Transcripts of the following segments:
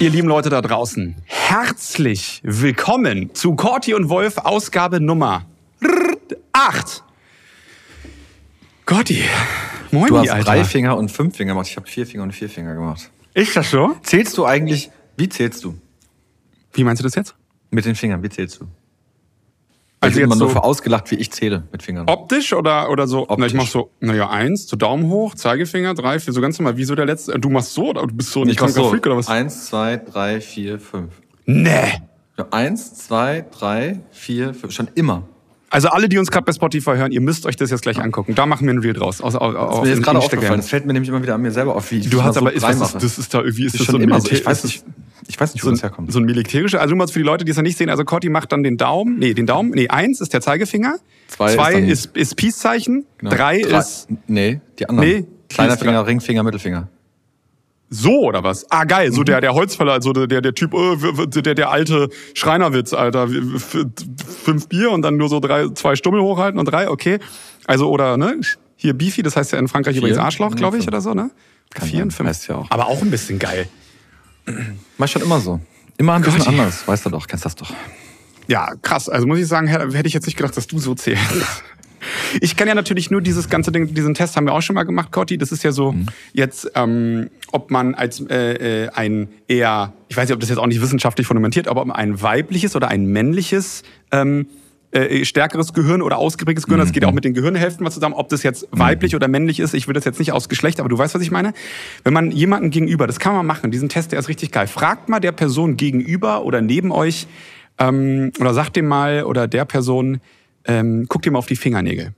Ihr lieben Leute da draußen, herzlich willkommen zu Corti und Wolf Ausgabe Nummer 8. Corti, moin, Du hast Alter. drei Finger und fünf Finger gemacht. Ich habe vier Finger und vier Finger gemacht. Ist das so? Zählst du eigentlich, wie zählst du? Wie meinst du das jetzt? Mit den Fingern, wie zählst du? Also ich bin jetzt immer nur so für ausgelacht, wie ich zähle mit Fingern. optisch oder, oder so? Na, ich Optisch. mach so, naja, eins, so Daumen hoch, Zeigefinger, drei, vier, so ganz normal, wie so der letzte. Du machst so oder du bist so ein kranker so. Freak oder was? Eins, zwei, drei, vier, fünf. Nee. Ja, eins, zwei, drei, vier, fünf. Schon immer. Also alle, die uns gerade bei Spotify hören, ihr müsst euch das jetzt gleich angucken. Da machen wir ein Reel draus. Aus, auf, Das ist mir jetzt gerade aufgefallen. Das fällt mir nämlich immer wieder an mir selber auf, wie ich Du hast aber, so ist, das, ist, das ist da irgendwie, ist ist das schon so ein immer so. Ich weiß nicht, ich weiß nicht, wo so das herkommt. so ein militärischer, also nur mal für die Leute, die es noch nicht sehen, also Corti macht dann den Daumen, nee, den Daumen, nee, eins ist der Zeigefinger, Zwei zwei, ist ist, ist Peace-Zeichen, Genau. drei, ist Nee, die anderen. Nee, Kleiner Finger, Ringfinger, Mittelfinger. so oder was? Ah, geil, Mhm. so der, der Holzfäller, so der, der, Typ, äh, der, der alte Schreinerwitz, Alter, fünf Bier und dann nur so drei, zwei Stummel hochhalten und drei, okay. Also, oder, ne, hier Beefy, das heißt ja in Frankreich Vier? übrigens Arschloch, glaube ich, oder so, ne? Kann Vier und fünf. heißt ja auch. Aber auch ein bisschen geil. Mach schon immer so. Immer ein bisschen Gott, anders. Weißt du doch, kennst das doch. Ja, krass. Also muss ich sagen, hätte ich jetzt nicht gedacht, dass du so zählst. Ich kann ja natürlich nur dieses ganze Ding, diesen Test haben wir auch schon mal gemacht, Cotti. Das ist ja so jetzt, ähm, ob man als äh, äh, ein eher, ich weiß nicht, ob das jetzt auch nicht wissenschaftlich fundamentiert, aber ob man ein weibliches oder ein männliches ähm, äh, stärkeres Gehirn oder ausgeprägtes Gehirn, das geht auch mit den Gehirnhälften was zusammen, ob das jetzt weiblich oder männlich ist, ich will das jetzt nicht aus Geschlecht, aber du weißt, was ich meine. Wenn man jemanden gegenüber, das kann man machen, diesen Test, der ist richtig geil. Fragt mal der Person gegenüber oder neben euch ähm, oder sagt dem mal oder der Person, ähm, guckt dir mal auf die Fingernägel.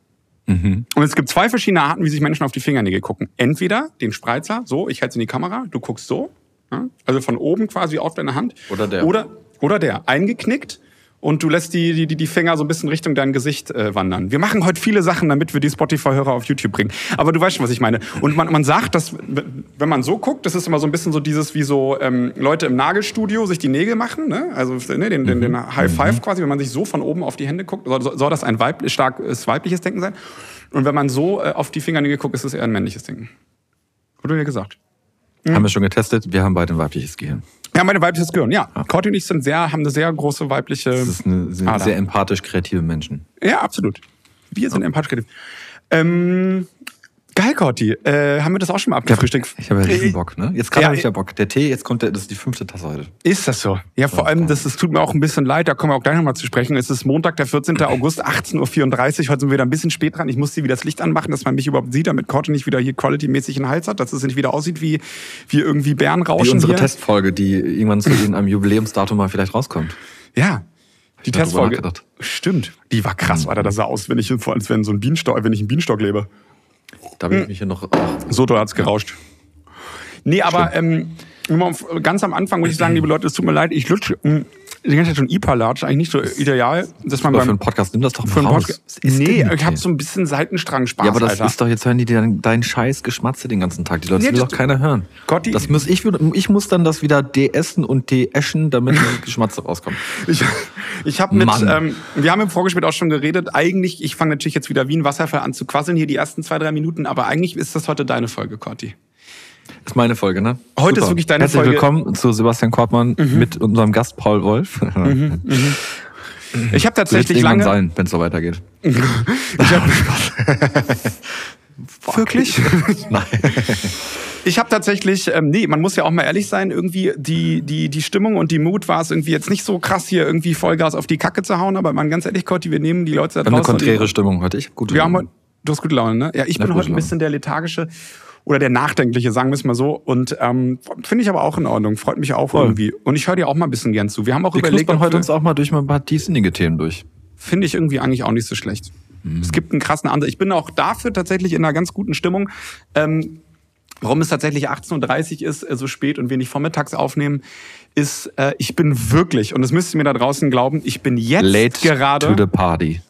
Und es gibt zwei verschiedene Arten, wie sich Menschen auf die Fingernägel gucken. Entweder den Spreizer, so, ich halte in die Kamera, du guckst so, ja, also von oben quasi auf deine Hand. Oder der. Oder, oder der, eingeknickt und du lässt die, die, die Finger so ein bisschen Richtung dein Gesicht äh, wandern. Wir machen heute viele Sachen, damit wir die Spotify-Hörer auf YouTube bringen. Aber du weißt schon, was ich meine. Und man, man sagt, dass, wenn man so guckt, das ist immer so ein bisschen so dieses, wie so ähm, Leute im Nagelstudio sich die Nägel machen, ne? also ne, den, den, den High Five quasi, wenn man sich so von oben auf die Hände guckt, soll, soll das ein weib starkes weibliches Denken sein. Und wenn man so äh, auf die Fingernägel guckt, ist es eher ein männliches Denken. Wurde ja gesagt. Haben wir schon getestet. Wir haben beide ein weibliches Gehirn. Ja, meine weibliches Gehirn, ja. Corti und ich sind sehr, haben eine sehr große weibliche. Das ist eine, sind Ader. sehr empathisch kreative Menschen. Ja, absolut. Wir sind empathisch kreativ. Ähm, geil, Corti. Äh, haben wir das auch schon mal abgefrühstückt? Ich habe ja riesen Bock, ne? Jetzt gerade Ja, habe ich ja Bock. Der Tee, jetzt kommt der, das ist die fünfte Tasse heute. Ist das so? Ja, vor allem, das, das tut mir auch ein bisschen leid, da kommen wir auch gleich nochmal zu sprechen. Es ist Montag, der 14. August, 18.34 Uhr. Heute sind wir wieder ein bisschen spät dran. Ich musste wieder das Licht anmachen, dass man mich überhaupt sieht, damit Corti nicht wieder hier quality-mäßig einen Hals hat, dass es nicht wieder aussieht wie, wie irgendwie Bärenrauschen Wie unsere hier. Testfolge, die irgendwann zu einem Jubiläumsdatum mal vielleicht rauskommt. Ja. Die Testfolge. Stimmt. Die war krass, Alter. Das sah aus, wenn ich, als wenn so ein Bienenstock, wenn ich einen Bienenstock lebe. Da bin ich mich hier noch. So doll hat's gerauscht. Nee, aber ähm, ganz am Anfang muss ich sagen, liebe Leute, es tut mir leid, ich lutsche mh, die ganze Zeit schon IPA-Latsch, eigentlich nicht so ideal, dass man Aber für beim einen Podcast, nimm das doch mal für einen raus. Podcast. Nee, ich habe so ein bisschen Seitenstrang-Spaß, Ja, aber das Alter. ist doch, jetzt hören die deinen dein scheiß Geschmatze den ganzen Tag. Die Leute Ja, will doch keiner hören. Gott, die- das muss ich, ich muss dann das wieder de-essen und de-eschen, damit Geschmatze rauskommt. Ich, ich habe mit, ähm, wir haben im Vorgespräch auch schon geredet. Eigentlich, ich fange natürlich jetzt wieder wie ein Wasserfall an zu quasseln hier die ersten zwei, drei Minuten, aber eigentlich ist das heute deine Folge, Corti. Das ist meine Folge, ne? Heute ist wirklich deine Herzlich Folge. Mhm. willkommen zu Sebastian Kortmann mit unserem Gast Paul Wolf. Ich habe tatsächlich lange. sein, wenn es so weitergeht. Ich hab, Wirklich? Nein. Ich habe tatsächlich, ähm, nee, man muss ja auch mal ehrlich sein, irgendwie die, die, die Stimmung und die Mut war es irgendwie jetzt nicht so krass, hier irgendwie Vollgas auf die Kacke zu hauen, aber man ganz ehrlich, Cotti, wir nehmen die Leute da haben eine draußen. konträre Stimmung heute. Ich hab gute wir haben Laune. heute, du hast gute Laune, ne? Ja, ich Ja, bin heute ein bisschen der lethargische oder der nachdenkliche, sagen wir es mal so. Und ähm, finde ich aber auch in Ordnung, freut mich auch Voll. irgendwie. Und ich höre dir auch mal ein bisschen gern zu. Wir haben auch Wir überlegt, ob heute wir- uns auch mal durch mal ein paar tiefsinnige Themen durch. finde ich irgendwie eigentlich auch nicht so schlecht. Mhm. Es gibt einen krassen Ansatz. Ich bin auch dafür tatsächlich in einer ganz guten Stimmung. Ähm, warum es tatsächlich 18.30 Uhr ist, äh, so spät und wir nicht vormittags aufnehmen, ist, äh, ich bin wirklich, und das müsst ihr mir da draußen glauben, ich bin jetzt Late gerade, to the party.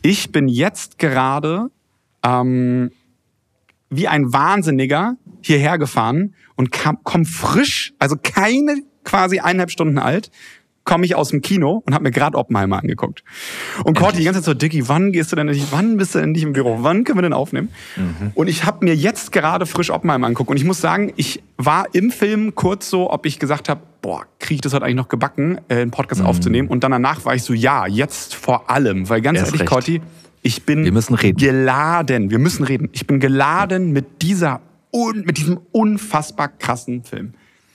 ich bin jetzt gerade ähm, wie ein Wahnsinniger hierher gefahren und kam, komm frisch, also keine quasi eineinhalb Stunden alt, komme ich aus dem Kino und habe mir gerade Oppenheimer angeguckt. Und Corti die ganze Zeit so, Dicky, wann gehst du denn endlich, wann bist du endlich im Büro? Wann können wir denn aufnehmen? Mhm. Und ich habe mir jetzt gerade frisch Oppenheimer angeguckt. Und ich muss sagen, ich war im Film kurz so, ob ich gesagt habe, boah, kriege ich das heute eigentlich noch gebacken, äh, einen Podcast mhm. aufzunehmen? Und dann danach war ich so, ja, jetzt vor allem. Weil ganz ehrlich, Corti, ich bin wir müssen reden. geladen. Wir müssen reden. Ich bin geladen mit dieser un, mit diesem unfassbar krassen Film.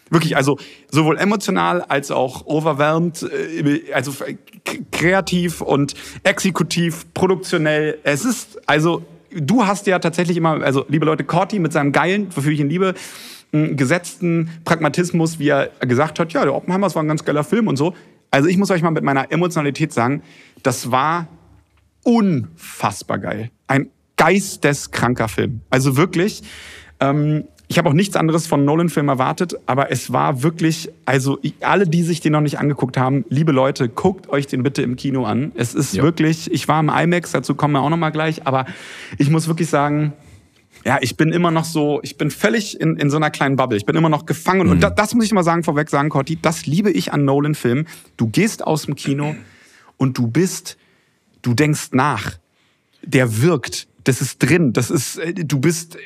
Wirklich, also sowohl emotional als auch overwhelmed, äh, also kreativ und exekutiv, produktionell. Es ist, also du hast ja tatsächlich immer, also liebe Leute, Corti mit seinem geilen, wofür ich ihn liebe, gesetzten Pragmatismus, wie er gesagt hat, ja, der Oppenheimer, das war ein ganz geiler Film und so. Also ich muss euch mal mit meiner Emotionalität sagen, das war unfassbar geil. Ein geisteskranker Film. Also wirklich, ähm, ich habe auch nichts anderes von Nolan-Filmen erwartet, aber es war wirklich, also alle, die sich den noch nicht angeguckt haben, liebe Leute, guckt euch den bitte im Kino an. Es ist ja. wirklich, ich war im IMAX, dazu kommen wir auch noch mal gleich, aber ich muss wirklich sagen, ja, ich bin immer noch so, ich bin völlig in, in so einer kleinen Bubble. Ich bin immer noch gefangen. Mhm. Und das, das muss ich mal sagen, vorweg sagen, Corti, das liebe ich an Nolan-Filmen. Du gehst aus dem Kino und du bist, du denkst nach. Der wirkt. Das ist drin. Das ist, äh, du bist,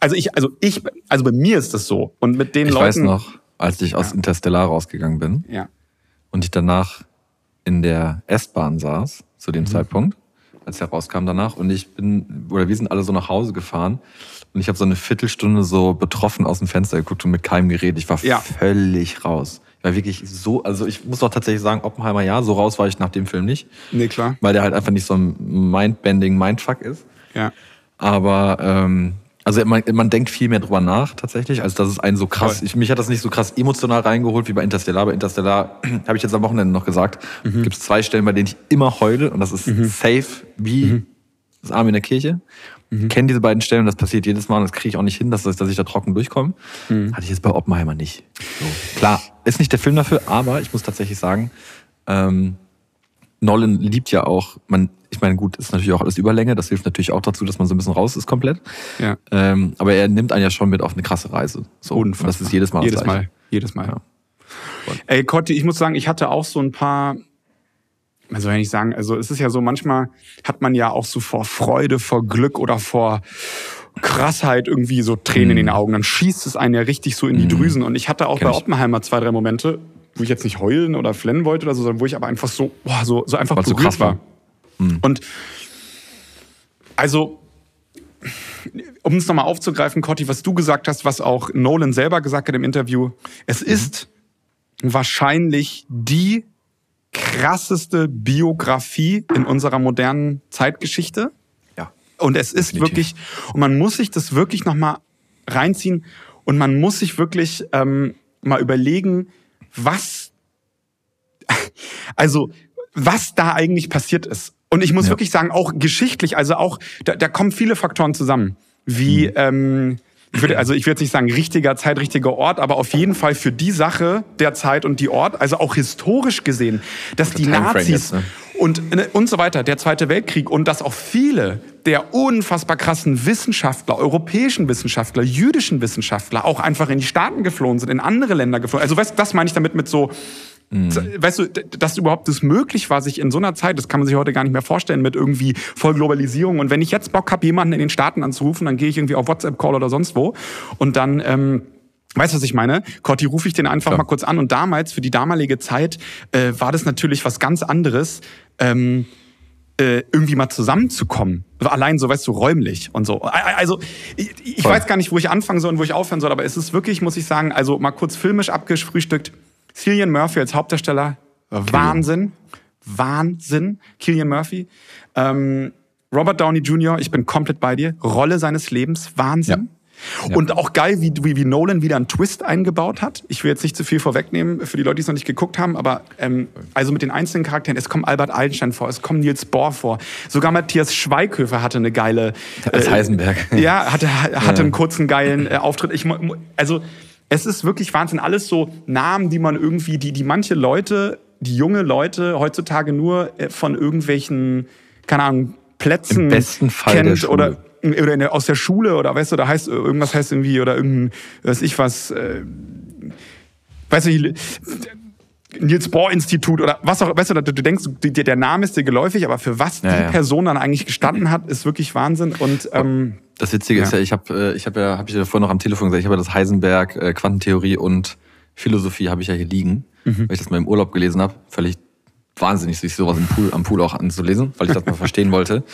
also ich, also ich, also bei mir ist das so. Und mit den ich Leuten. Ich weiß noch, als ich aus Interstellar rausgegangen bin. Ja. Und ich danach in der S-Bahn saß, zu dem mhm. Zeitpunkt, als er rauskam danach. Und ich bin, oder wir sind alle so nach Hause gefahren. Und ich habe so eine Viertelstunde so betroffen aus dem Fenster geguckt und mit keinem geredet. Ich war ja. völlig raus. Ich war wirklich so, also ich muss doch tatsächlich sagen, Oppenheimer ja, so raus war ich nach dem Film nicht. Nee, klar. Weil der halt einfach nicht so ein Mindbending Mindfuck ist. Ja. Aber ähm, also man, man denkt viel mehr drüber nach tatsächlich. Also das ist ein so krass. Ich, mich hat das nicht so krass emotional reingeholt wie bei Interstellar. Bei Interstellar habe ich jetzt am Wochenende noch gesagt, mhm. gibt es zwei Stellen, bei denen ich immer heule und das ist mhm. safe wie mhm. das Arm in der Kirche. Mhm. Kenne diese beiden Stellen und das passiert jedes Mal und das kriege ich auch nicht hin, dass, dass ich da trocken durchkomme. Mhm. Hatte ich jetzt bei Oppenheimer nicht. So. Klar, ist nicht der Film dafür, aber ich muss tatsächlich sagen, ähm, Nolan liebt ja auch, man, ich meine, gut, ist natürlich auch alles Überlänge, das hilft natürlich auch dazu, dass man so ein bisschen raus ist komplett. Ja. Ähm, aber er nimmt einen ja schon mit auf eine krasse Reise. So. Und das ist jedes Mal Jedes Mal. Jedes Mal. Ja. Ey, Kotti, ich muss sagen, ich hatte auch so ein paar, man soll ja nicht sagen, also es ist ja so, manchmal hat man ja auch so vor Freude, vor Glück oder vor Krassheit irgendwie so Tränen mm. in den mhm. Augen. Dann schießt es einen ja richtig so in die mm. Drüsen. Und ich hatte auch Kenn bei Oppenheimer zwei, drei Momente, wo ich jetzt nicht heulen oder flennen wollte oder so, sondern wo ich aber einfach so, boah, so, so einfach so krass war. Mhm. Und also, um es nochmal aufzugreifen, Cotti, was du gesagt hast, was auch Nolan selber gesagt hat im Interview, es mhm. ist wahrscheinlich die krasseste Biografie in unserer modernen Zeitgeschichte. Ja. Und es ist definitiv. wirklich, und man muss sich das wirklich nochmal reinziehen und man muss sich wirklich ähm, mal überlegen, was, also, was da eigentlich passiert ist. Und ich muss ja. wirklich sagen, auch geschichtlich, also auch, da, da kommen viele Faktoren zusammen. Wie, mhm. ähm, ich würde, also ich würde jetzt nicht sagen richtiger Zeit, richtiger Ort, aber auf jeden Fall für die Sache der Zeit und die Ort, also auch historisch gesehen, dass die Nazis jetzt, ne? und, ne, und so weiter, der Zweite Weltkrieg und dass auch viele der unfassbar krassen Wissenschaftler, europäischen Wissenschaftler, jüdischen Wissenschaftler auch einfach in die Staaten geflohen sind, in andere Länder geflohen. Also weißt, das meine ich damit mit so, Mhm. Weißt du, dass überhaupt das möglich war, sich in so einer Zeit, das kann man sich heute gar nicht mehr vorstellen, mit irgendwie Vollglobalisierung. Und wenn ich jetzt Bock habe, jemanden in den Staaten anzurufen, dann gehe ich irgendwie auf WhatsApp-Call oder sonst wo. Und dann, ähm, Weißt du, was ich meine? Corti, rufe ich den einfach Klar. mal kurz an. Und damals, für die damalige Zeit, äh, war das natürlich was ganz anderes, ähm, äh, irgendwie mal zusammenzukommen. Allein so, weißt du, räumlich und so. Also, ich, ich weiß gar nicht, wo ich anfangen soll und wo ich aufhören soll, aber es ist wirklich, muss ich sagen, also mal kurz filmisch abgefrühstückt. Cillian Murphy als Hauptdarsteller, Wahnsinn. Wahnsinn. Killian Murphy. Ähm, Robert Downey Jr., ich bin komplett bei dir. Rolle seines Lebens, Wahnsinn. Ja. Und auch geil, wie, wie, wie Nolan wieder einen Twist eingebaut hat. Ich will jetzt nicht zu viel vorwegnehmen für die Leute, die es noch nicht geguckt haben, aber ähm, also mit den einzelnen Charakteren, es kommt Albert Einstein vor, es kommt Niels Bohr vor. Sogar Matthias Schweighöfer hatte eine geile. Als äh, Heisenberg. Ja, hatte, hatte ja. einen kurzen geilen äh, Auftritt. Ich, also es ist wirklich Wahnsinn. Alles so Namen, die man irgendwie, die, die manche Leute, die junge Leute heutzutage nur äh, von irgendwelchen, keine Ahnung, Plätzen Im besten Fall kennt oder oder der, aus der Schule oder weißt du, da heißt irgendwas heißt irgendwie oder irgendein, weiß ich was, äh, weißt du, Niels Bohr Institut oder was auch, weißt du, du denkst, der Name ist dir geläufig, aber für was ja, die ja. Person dann eigentlich gestanden hat, ist wirklich Wahnsinn. Und ähm, das Witzige ja. ist ja, ich habe, äh, ich habe ja, habe ich ja vorhin noch am Telefon gesagt, ich habe ja das Heisenberg äh, Quantentheorie und Philosophie habe ich ja hier liegen, mhm. weil ich das mal im Urlaub gelesen habe. Völlig wahnsinnig, sich sowas im Pool, am Pool auch anzulesen, weil ich das mal verstehen wollte.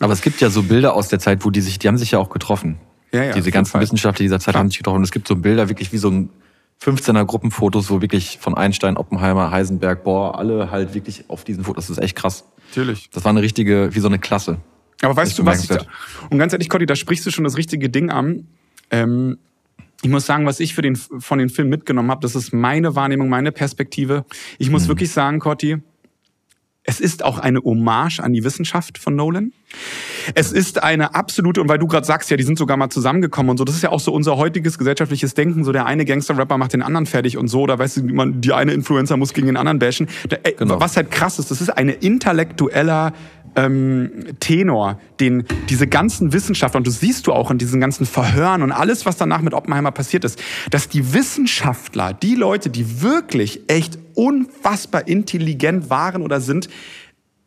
Aber es gibt ja so Bilder aus der Zeit, wo die sich, die haben sich ja auch getroffen. Ja, ja, Diese ganzen Wissenschaftler dieser Zeit Klar. haben sich getroffen. Und es gibt so Bilder wirklich wie so ein 15er Gruppenfotos, wo wirklich von Einstein, Oppenheimer, Heisenberg, Bohr, alle halt wirklich auf diesen Fotos. Das ist echt krass. Natürlich. Das war eine richtige, wie so eine Klasse. Aber weißt du, was ich da, und ganz ehrlich, Cotti, da sprichst du schon das richtige Ding an. Ähm, ich muss sagen, was ich für den, von den Film mitgenommen habe, das ist meine Wahrnehmung, meine Perspektive. Ich muss hm. wirklich sagen, Cotti, es ist auch eine Hommage an die Wissenschaft von Nolan. Es ist eine absolute, und weil du gerade sagst, ja, die sind sogar mal zusammengekommen und so, das ist ja auch so unser heutiges gesellschaftliches Denken, so der eine Gangster-Rapper macht den anderen fertig und so, oder weißt du, man, die eine Influencer muss gegen den anderen bashen. genau. Was halt krass ist, das ist eine intellektueller ähm, Tenor, den diese ganzen Wissenschaftler, und das siehst du auch in diesen ganzen Verhören und alles, was danach mit Oppenheimer passiert ist, dass die Wissenschaftler, die Leute, die wirklich echt unfassbar intelligent waren oder sind,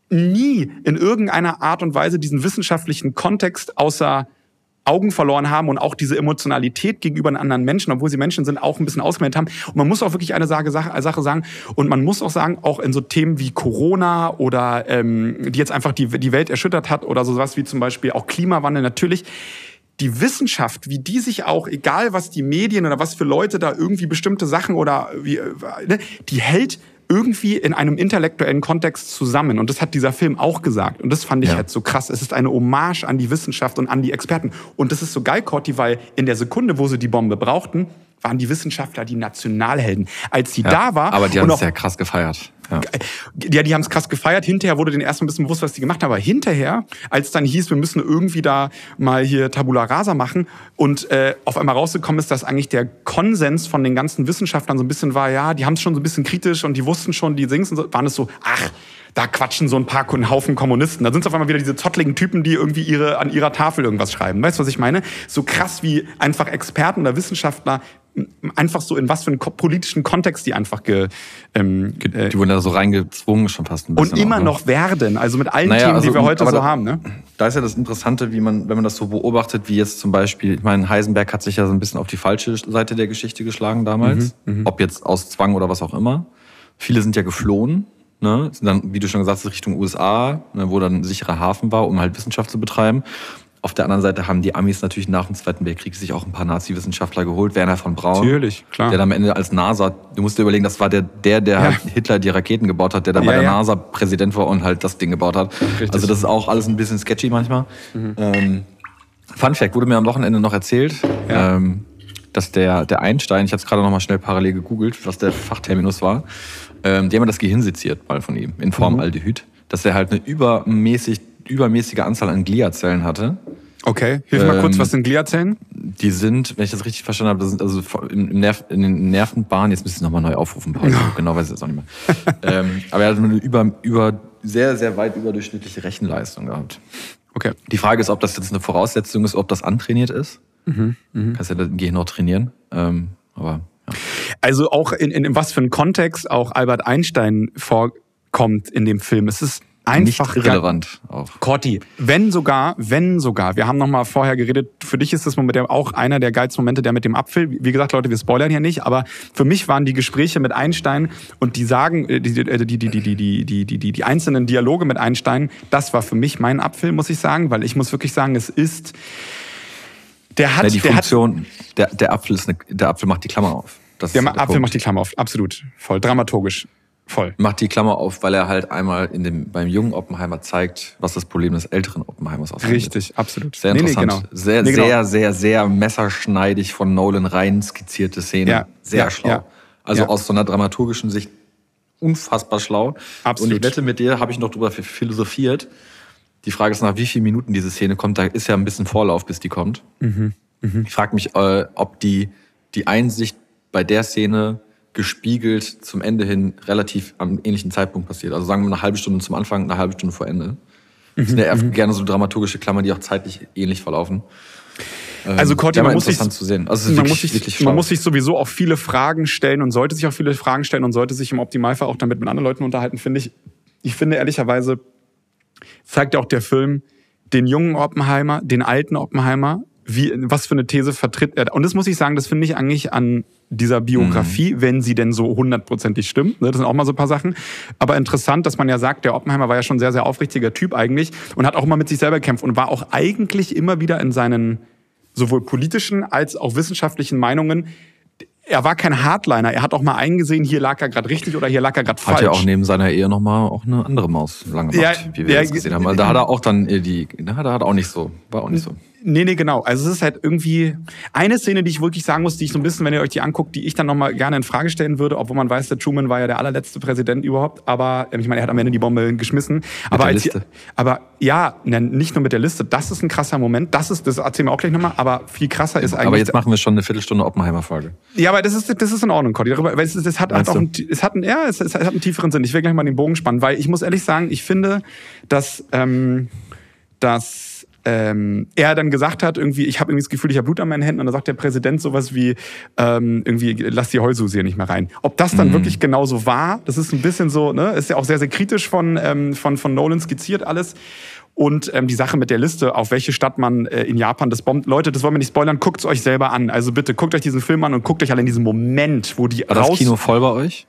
nie in irgendeiner Art und Weise diesen wissenschaftlichen Kontext außer Augen verloren haben und auch diese Emotionalität gegenüber anderen Menschen, obwohl sie Menschen sind, auch ein bisschen ausgemeldet haben. Und man muss auch wirklich eine Sache, Sache sagen, und man muss auch sagen, auch in so Themen wie Corona oder ähm, die jetzt einfach die, die Welt erschüttert hat oder sowas wie zum Beispiel auch Klimawandel, natürlich die Wissenschaft, wie die sich auch, egal was die Medien oder was für Leute da irgendwie bestimmte Sachen oder wie, äh, ne, die hält irgendwie in einem intellektuellen Kontext zusammen. Und das hat dieser Film auch gesagt. Und das fand ich ja. halt so krass. Es ist eine Hommage an die Wissenschaft und an die Experten. Und das ist so geil, Corti, weil in der Sekunde, wo sie die Bombe brauchten, waren die Wissenschaftler die Nationalhelden. Als sie ja, da war. Aber die haben es ja krass gefeiert. Ja, ja die haben es krass gefeiert. Hinterher wurde denen erst ein bisschen bewusst, was die gemacht haben. Aber hinterher, als dann hieß, wir müssen irgendwie da mal hier Tabula Rasa machen und äh, auf einmal rausgekommen ist, dass eigentlich der Konsens von den ganzen Wissenschaftlern so ein bisschen war, ja, die haben es schon so ein bisschen kritisch und die wussten schon, die Sings und so, waren es so, ach, da quatschen so ein paar einen Haufen Kommunisten. Da sind es auf einmal wieder diese zottligen Typen, die irgendwie ihre, an ihrer Tafel irgendwas schreiben. Weißt du, was ich meine? So krass wie einfach Experten oder Wissenschaftler einfach so in was für einen politischen Kontext die einfach ge, ähm, äh, die wurden da so reingezwungen schon fast ein bisschen und immer auch, ne? noch werden also mit allen naja, Themen also, die wir heute so da, haben ne da ist ja das Interessante wie man wenn man das so beobachtet wie jetzt zum Beispiel ich meine Heisenberg hat sich ja so ein bisschen auf die falsche Seite der Geschichte geschlagen damals mhm, mhm. ob jetzt aus Zwang oder was auch immer viele sind ja geflohen ne sind dann wie du schon gesagt hast Richtung USA ne, wo dann ein sicherer Hafen war um halt Wissenschaft zu betreiben auf der anderen Seite haben die Amis natürlich nach dem Zweiten Weltkrieg sich auch ein paar Nazi-Wissenschaftler geholt. Werner von Braun. Natürlich, klar. Der dann am Ende als NASA, du musst dir überlegen, das war der, der, der ja. Hitler die Raketen gebaut hat, der dann ja, bei der ja. NASA Präsident war und halt das Ding gebaut hat. Richtig. Also das ist auch alles ein bisschen sketchy manchmal. Mhm. Ähm, Fun Fact, wurde mir am Wochenende noch erzählt, ähm, dass der, der Einstein, ich habe es gerade noch mal schnell parallel gegoogelt, was der Fachterminus war, ähm, die haben das Gehirn seziert mal von ihm, in Form mhm. Aldehyd, dass er halt eine übermäßig übermäßige Anzahl an Gliazellen hatte. Okay, hilf ähm, mal kurz, was sind Gliazellen? Die sind, wenn ich das richtig verstanden habe, das sind also im Nerv, in den Nervenbahnen, jetzt müsste ich nochmal neu aufrufen, Paul, no. genau weiß ich jetzt auch nicht mehr. ähm, aber er hat eine über, über, sehr, sehr weit überdurchschnittliche Rechenleistung gehabt. Okay. Die Frage ist, ob das jetzt eine Voraussetzung ist, ob das antrainiert ist. Mhm, mh. Kannst ja das Gehirn noch trainieren. Ähm, aber ja. Also auch in, in, in was für einem Kontext auch Albert Einstein vorkommt in dem Film. Es ist einfach nicht relevant auch. Corti, wenn sogar, wenn sogar, wir haben noch mal vorher geredet, für dich ist das Moment auch einer der geilsten Momente, der mit dem Apfel, wie gesagt, Leute, wir spoilern hier nicht, aber für mich waren die Gespräche mit Einstein und die sagen, die, die, die, die, die, die, die, die, die, die einzelnen Dialoge mit Einstein, das war für mich mein Apfel, muss ich sagen, weil ich muss wirklich sagen, es ist, der hat, ja, die der Funktion, hat, der, der Apfel ist eine, der Apfel macht die Klammer auf. Das der Apfel Punkt. macht die Klammer auf, absolut, voll, dramaturgisch. Voll. Macht die Klammer auf, weil er halt einmal in dem, beim jungen Oppenheimer zeigt, was das Problem des älteren Oppenheimers aussieht. Richtig, absolut. Sehr interessant. Nee, nee, genau. Sehr, nee, genau. sehr, sehr, sehr messerschneidig von Nolan rein skizzierte Szene. Ja, sehr ja, schlau. Ja, also aus so einer dramaturgischen Sicht unfassbar schlau. Absolut. Und ich wette mit dir, habe ich noch drüber philosophiert. Die Frage ist, nach wie vielen Minuten diese Szene kommt. Da ist ja ein bisschen Vorlauf, bis die kommt. Mhm. Mhm. Ich frage mich, äh, ob die, die Einsicht bei der Szene gespiegelt zum Ende hin relativ am ähnlichen Zeitpunkt passiert. Also sagen wir eine halbe Stunde zum Anfang, eine halbe Stunde vor Ende. Das sind ja mhm. gerne so dramaturgische Klammern, die auch zeitlich ähnlich verlaufen. Ähm, Also Corti, man muss sich, interessant zu sehen. Also man, wirklich, muss sich, man muss sich sowieso auch viele Fragen stellen und sollte sich auch viele Fragen stellen und sollte sich im Optimalfall auch damit mit anderen Leuten unterhalten, finde ich. Ich finde ehrlicherweise zeigt auch der Film den jungen Oppenheimer, den alten Oppenheimer, wie, was für eine These vertritt er. Und das muss ich sagen, das finde ich eigentlich an dieser Biografie, wenn sie denn so hundertprozentig stimmt. Ne? Das sind auch mal so ein paar Sachen. Aber interessant, dass man ja sagt, der Oppenheimer war ja schon ein sehr, sehr aufrichtiger Typ eigentlich und hat auch immer mit sich selber gekämpft und war auch eigentlich immer wieder in seinen sowohl politischen als auch wissenschaftlichen Meinungen. Er war kein Hardliner. Er hat auch mal eingesehen, hier lag er gerade richtig oder hier lag er gerade falsch. Hat ja auch neben seiner Ehe nochmal auch eine andere Maus lang gemacht, Ja, wie wir ja, jetzt gesehen haben. Also da hat er auch dann äh, die, na, da hat er auch nicht so, war auch nicht so. Nee, nee, genau. Also es ist halt irgendwie eine Szene, die ich wirklich sagen muss, die ich so ein bisschen, wenn ihr euch die anguckt, die ich dann nochmal gerne in Frage stellen würde, obwohl man weiß, der Truman war ja der allerletzte Präsident überhaupt, aber ich meine, er hat am Ende die Bombe geschmissen. aber, als, aber ja, nicht nur mit der Liste, das ist ein krasser Moment, das ist, das erzählen wir auch gleich nochmal, aber viel krasser ist eigentlich. Aber jetzt machen wir schon eine Viertelstunde Oppenheimer-Folge. Ja, aber das ist, das ist in Ordnung, Cody. Darüber, weil es, es hat, Meinst auch einen, es hat einen, ja, es, es hat einen tieferen Sinn. Ich will gleich mal den Bogen spannen, weil ich muss ehrlich sagen, ich finde, dass, ähm, dass ähm, er dann gesagt hat, irgendwie, ich habe irgendwie das Gefühl, ich habe Blut an meinen Händen und dann sagt der Präsident sowas wie, ähm, irgendwie, lass die Heulsuse hier nicht mehr rein. Ob das Mhm. dann wirklich genauso war, das ist ein bisschen so, ne, ist ja auch sehr, sehr kritisch von, ähm, von, von Nolan skizziert alles. Und ähm, die Sache mit der Liste, auf welche Stadt man äh, in Japan das bombt. Leute, das wollen wir nicht spoilern, guckt's euch selber an. Also bitte guckt euch diesen Film an und guckt euch alle in diesem Moment, wo die War das raus... Kino voll bei euch?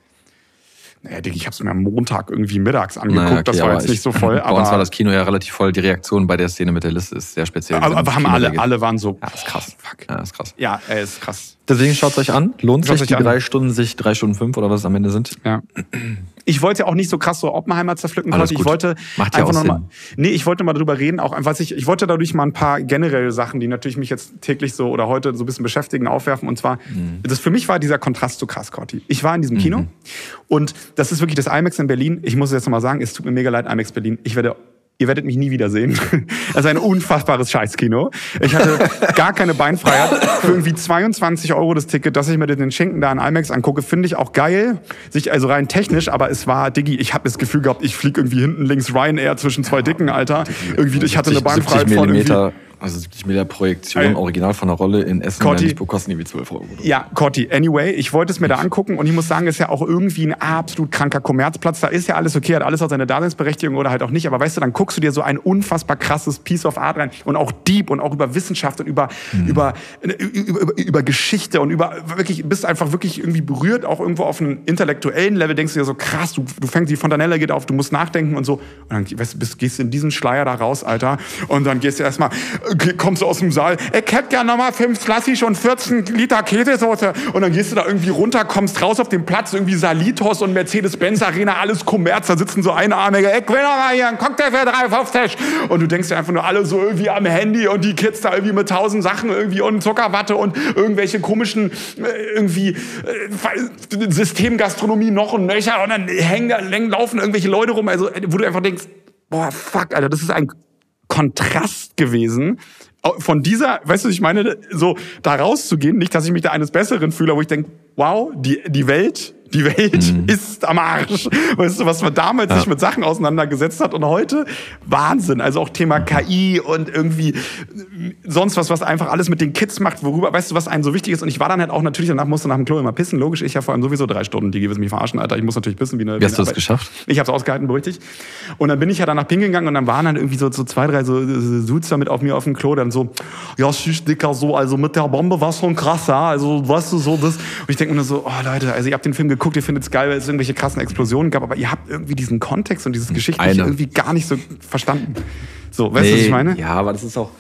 Naja, Digga, ich hab's mir am Montag irgendwie mittags angeguckt, Naja, okay, das war jetzt ich- nicht so voll, Bei uns war das Kino ja relativ voll. Die Reaktion bei der Szene mit der Liste ist sehr speziell. aber, aber haben Kino alle, alle waren so, Ja, ist krass. fuck. Ja, ist krass. Ja, er ist krass. Deswegen schaut's euch an. Lohnt Schaut's sich euch die an. drei Stunden, sich drei Stunden fünf oder was es am Ende sind. Ja. Ich wollte ja auch nicht so krass so Oppenheimer zerpflücken. Alles. Ich wollte Macht ja einfach auch noch mal, nee, ich wollte mal darüber reden, auch einfach ich, ich wollte dadurch mal ein paar generelle Sachen, die natürlich mich jetzt täglich so oder heute so ein bisschen beschäftigen, aufwerfen. Und zwar, Mhm. das für mich war dieser Kontrast zu krass, Corti. Ich war in diesem Kino und das ist wirklich das IMAX in Berlin. Ich muss es jetzt noch mal sagen, es tut mir mega leid, IMAX Berlin. Ich werde Ihr werdet mich nie wiedersehen. Das ist ein unfassbares Scheißkino. Ich hatte gar keine Beinfreiheit. Für irgendwie 22 Euro das Ticket, dass ich mir den Schinken da in IMAX angucke, finde ich auch geil. Sich also rein technisch, aber es war, Diggi, ich habe das Gefühl gehabt, ich fliege irgendwie hinten links Ryanair zwischen zwei Dicken, Alter. Irgendwie, ich hatte eine 70 Beinfreiheit 70 von irgendwie also 70 Millimeter Projektion, Ey. original von der Rolle in Essen, Corti. in Lichtenburg kosten irgendwie 12 Euro. Ja, Cotti, anyway, ich wollte es mir da angucken und ich muss sagen, ist ja auch irgendwie ein absolut kranker Kommerzplatz. Da ist ja alles okay, hat alles auch seine Daseinsberechtigung oder halt auch nicht. Aber weißt du, dann guckst du dir so ein unfassbar krasses Piece of Art rein und auch deep und auch über Wissenschaft und über, über, über, über, über Geschichte und über wirklich, bist einfach wirklich irgendwie berührt, auch irgendwo auf einem intellektuellen Level denkst du dir so krass, du, du fängst, die Fontanelle geht auf, du musst nachdenken und so. Und dann weißt bist, gehst du in diesen Schleier da raus, Alter. Und dann gehst du erstmal, äh, kommst du aus dem Saal, ich hätte gerne nochmal fünf Slassisch und 14 Liter Käsesoße. Und dann gehst du da irgendwie runter, kommst raus auf den Platz, irgendwie Salitos und Mercedes-Benz Arena, alles Kommerz, da sitzen so Einarmige, ich will noch mal hier einen Cocktail für 3,50. Und du denkst dir einfach nur alle so irgendwie am Handy und die Kids da irgendwie mit tausend Sachen irgendwie und Zuckerwatte und irgendwelche komischen äh, irgendwie äh, Systemgastronomie noch und nöcher. Und dann hängen laufen irgendwelche Leute rum, also äh, wo du einfach denkst, boah, fuck, Alter, das ist ein Kontrast gewesen. Von dieser, weißt du, ich meine, so da rauszugehen, nicht, dass ich mich da eines Besseren fühle, wo ich denke, wow, die, die Welt, die Welt ist am Arsch. Weißt du, was man damals sich mit Sachen auseinandergesetzt hat und heute Wahnsinn. Also auch Thema KI und irgendwie sonst was, was einfach alles mit den Kids macht, worüber, weißt du, was einem so wichtig ist. Und ich war dann halt auch natürlich, danach musste nach dem Klo immer pissen. Logisch, ich ja vor allem sowieso drei Stunden, die willst mich verarschen, Alter. Ich muss natürlich pissen wie eine. Wie hast du das Arbeit. geschafft? Ich habe es ausgehalten, beruhigt dich. Und dann bin ich ja dann nach gegangen und dann waren dann irgendwie so, so zwei, drei so, so da mit auf mir auf dem Klo, dann so, ja, süß, dicker, so, also mit der Bombe war schon krass, ja, also, weißt du, so das. Und ich denke mir nur so, oh Leute, also ihr habt den Film geguckt, ihr findet es geil, weil es irgendwelche krassen Explosionen gab, aber ihr habt irgendwie diesen Kontext und dieses Geschichtliche irgendwie gar nicht so verstanden. So, weißt du, was ich meine? Ja, aber das ist auch,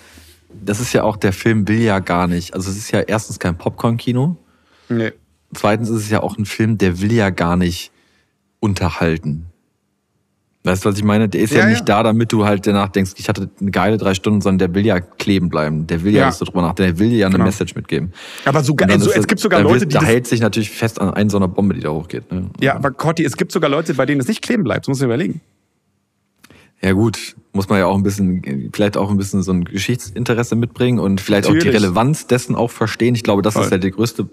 das ist ja auch, der Film will ja gar nicht. Also es ist ja erstens kein Popcorn-Kino. Nee. Zweitens ist es ja auch ein Film, der will ja gar nicht unterhalten. Weißt du, was ich meine? Der ist ja, Ja, nicht ja. da, damit du halt danach denkst, ich hatte eine geile drei Stunden, sondern der will ja kleben bleiben. Der will ja, Ja. dass du drüber nachdenkst. Der will dir ja eine Genau. Message mitgeben. Aber sogar, also, es gibt sogar Leute, die Da hält sich natürlich fest an einer so einer Bombe, die da hochgeht. Ne? ja, aber Corti, es gibt sogar Leute, bei denen es nicht kleben bleibt, das du dir überlegen. Ja gut, muss man ja auch ein bisschen, vielleicht auch ein bisschen so ein Geschichtsinteresse mitbringen und vielleicht auch die Natürlich. Relevanz dessen auch verstehen. Ich glaube, das Voll. ist ja die größte,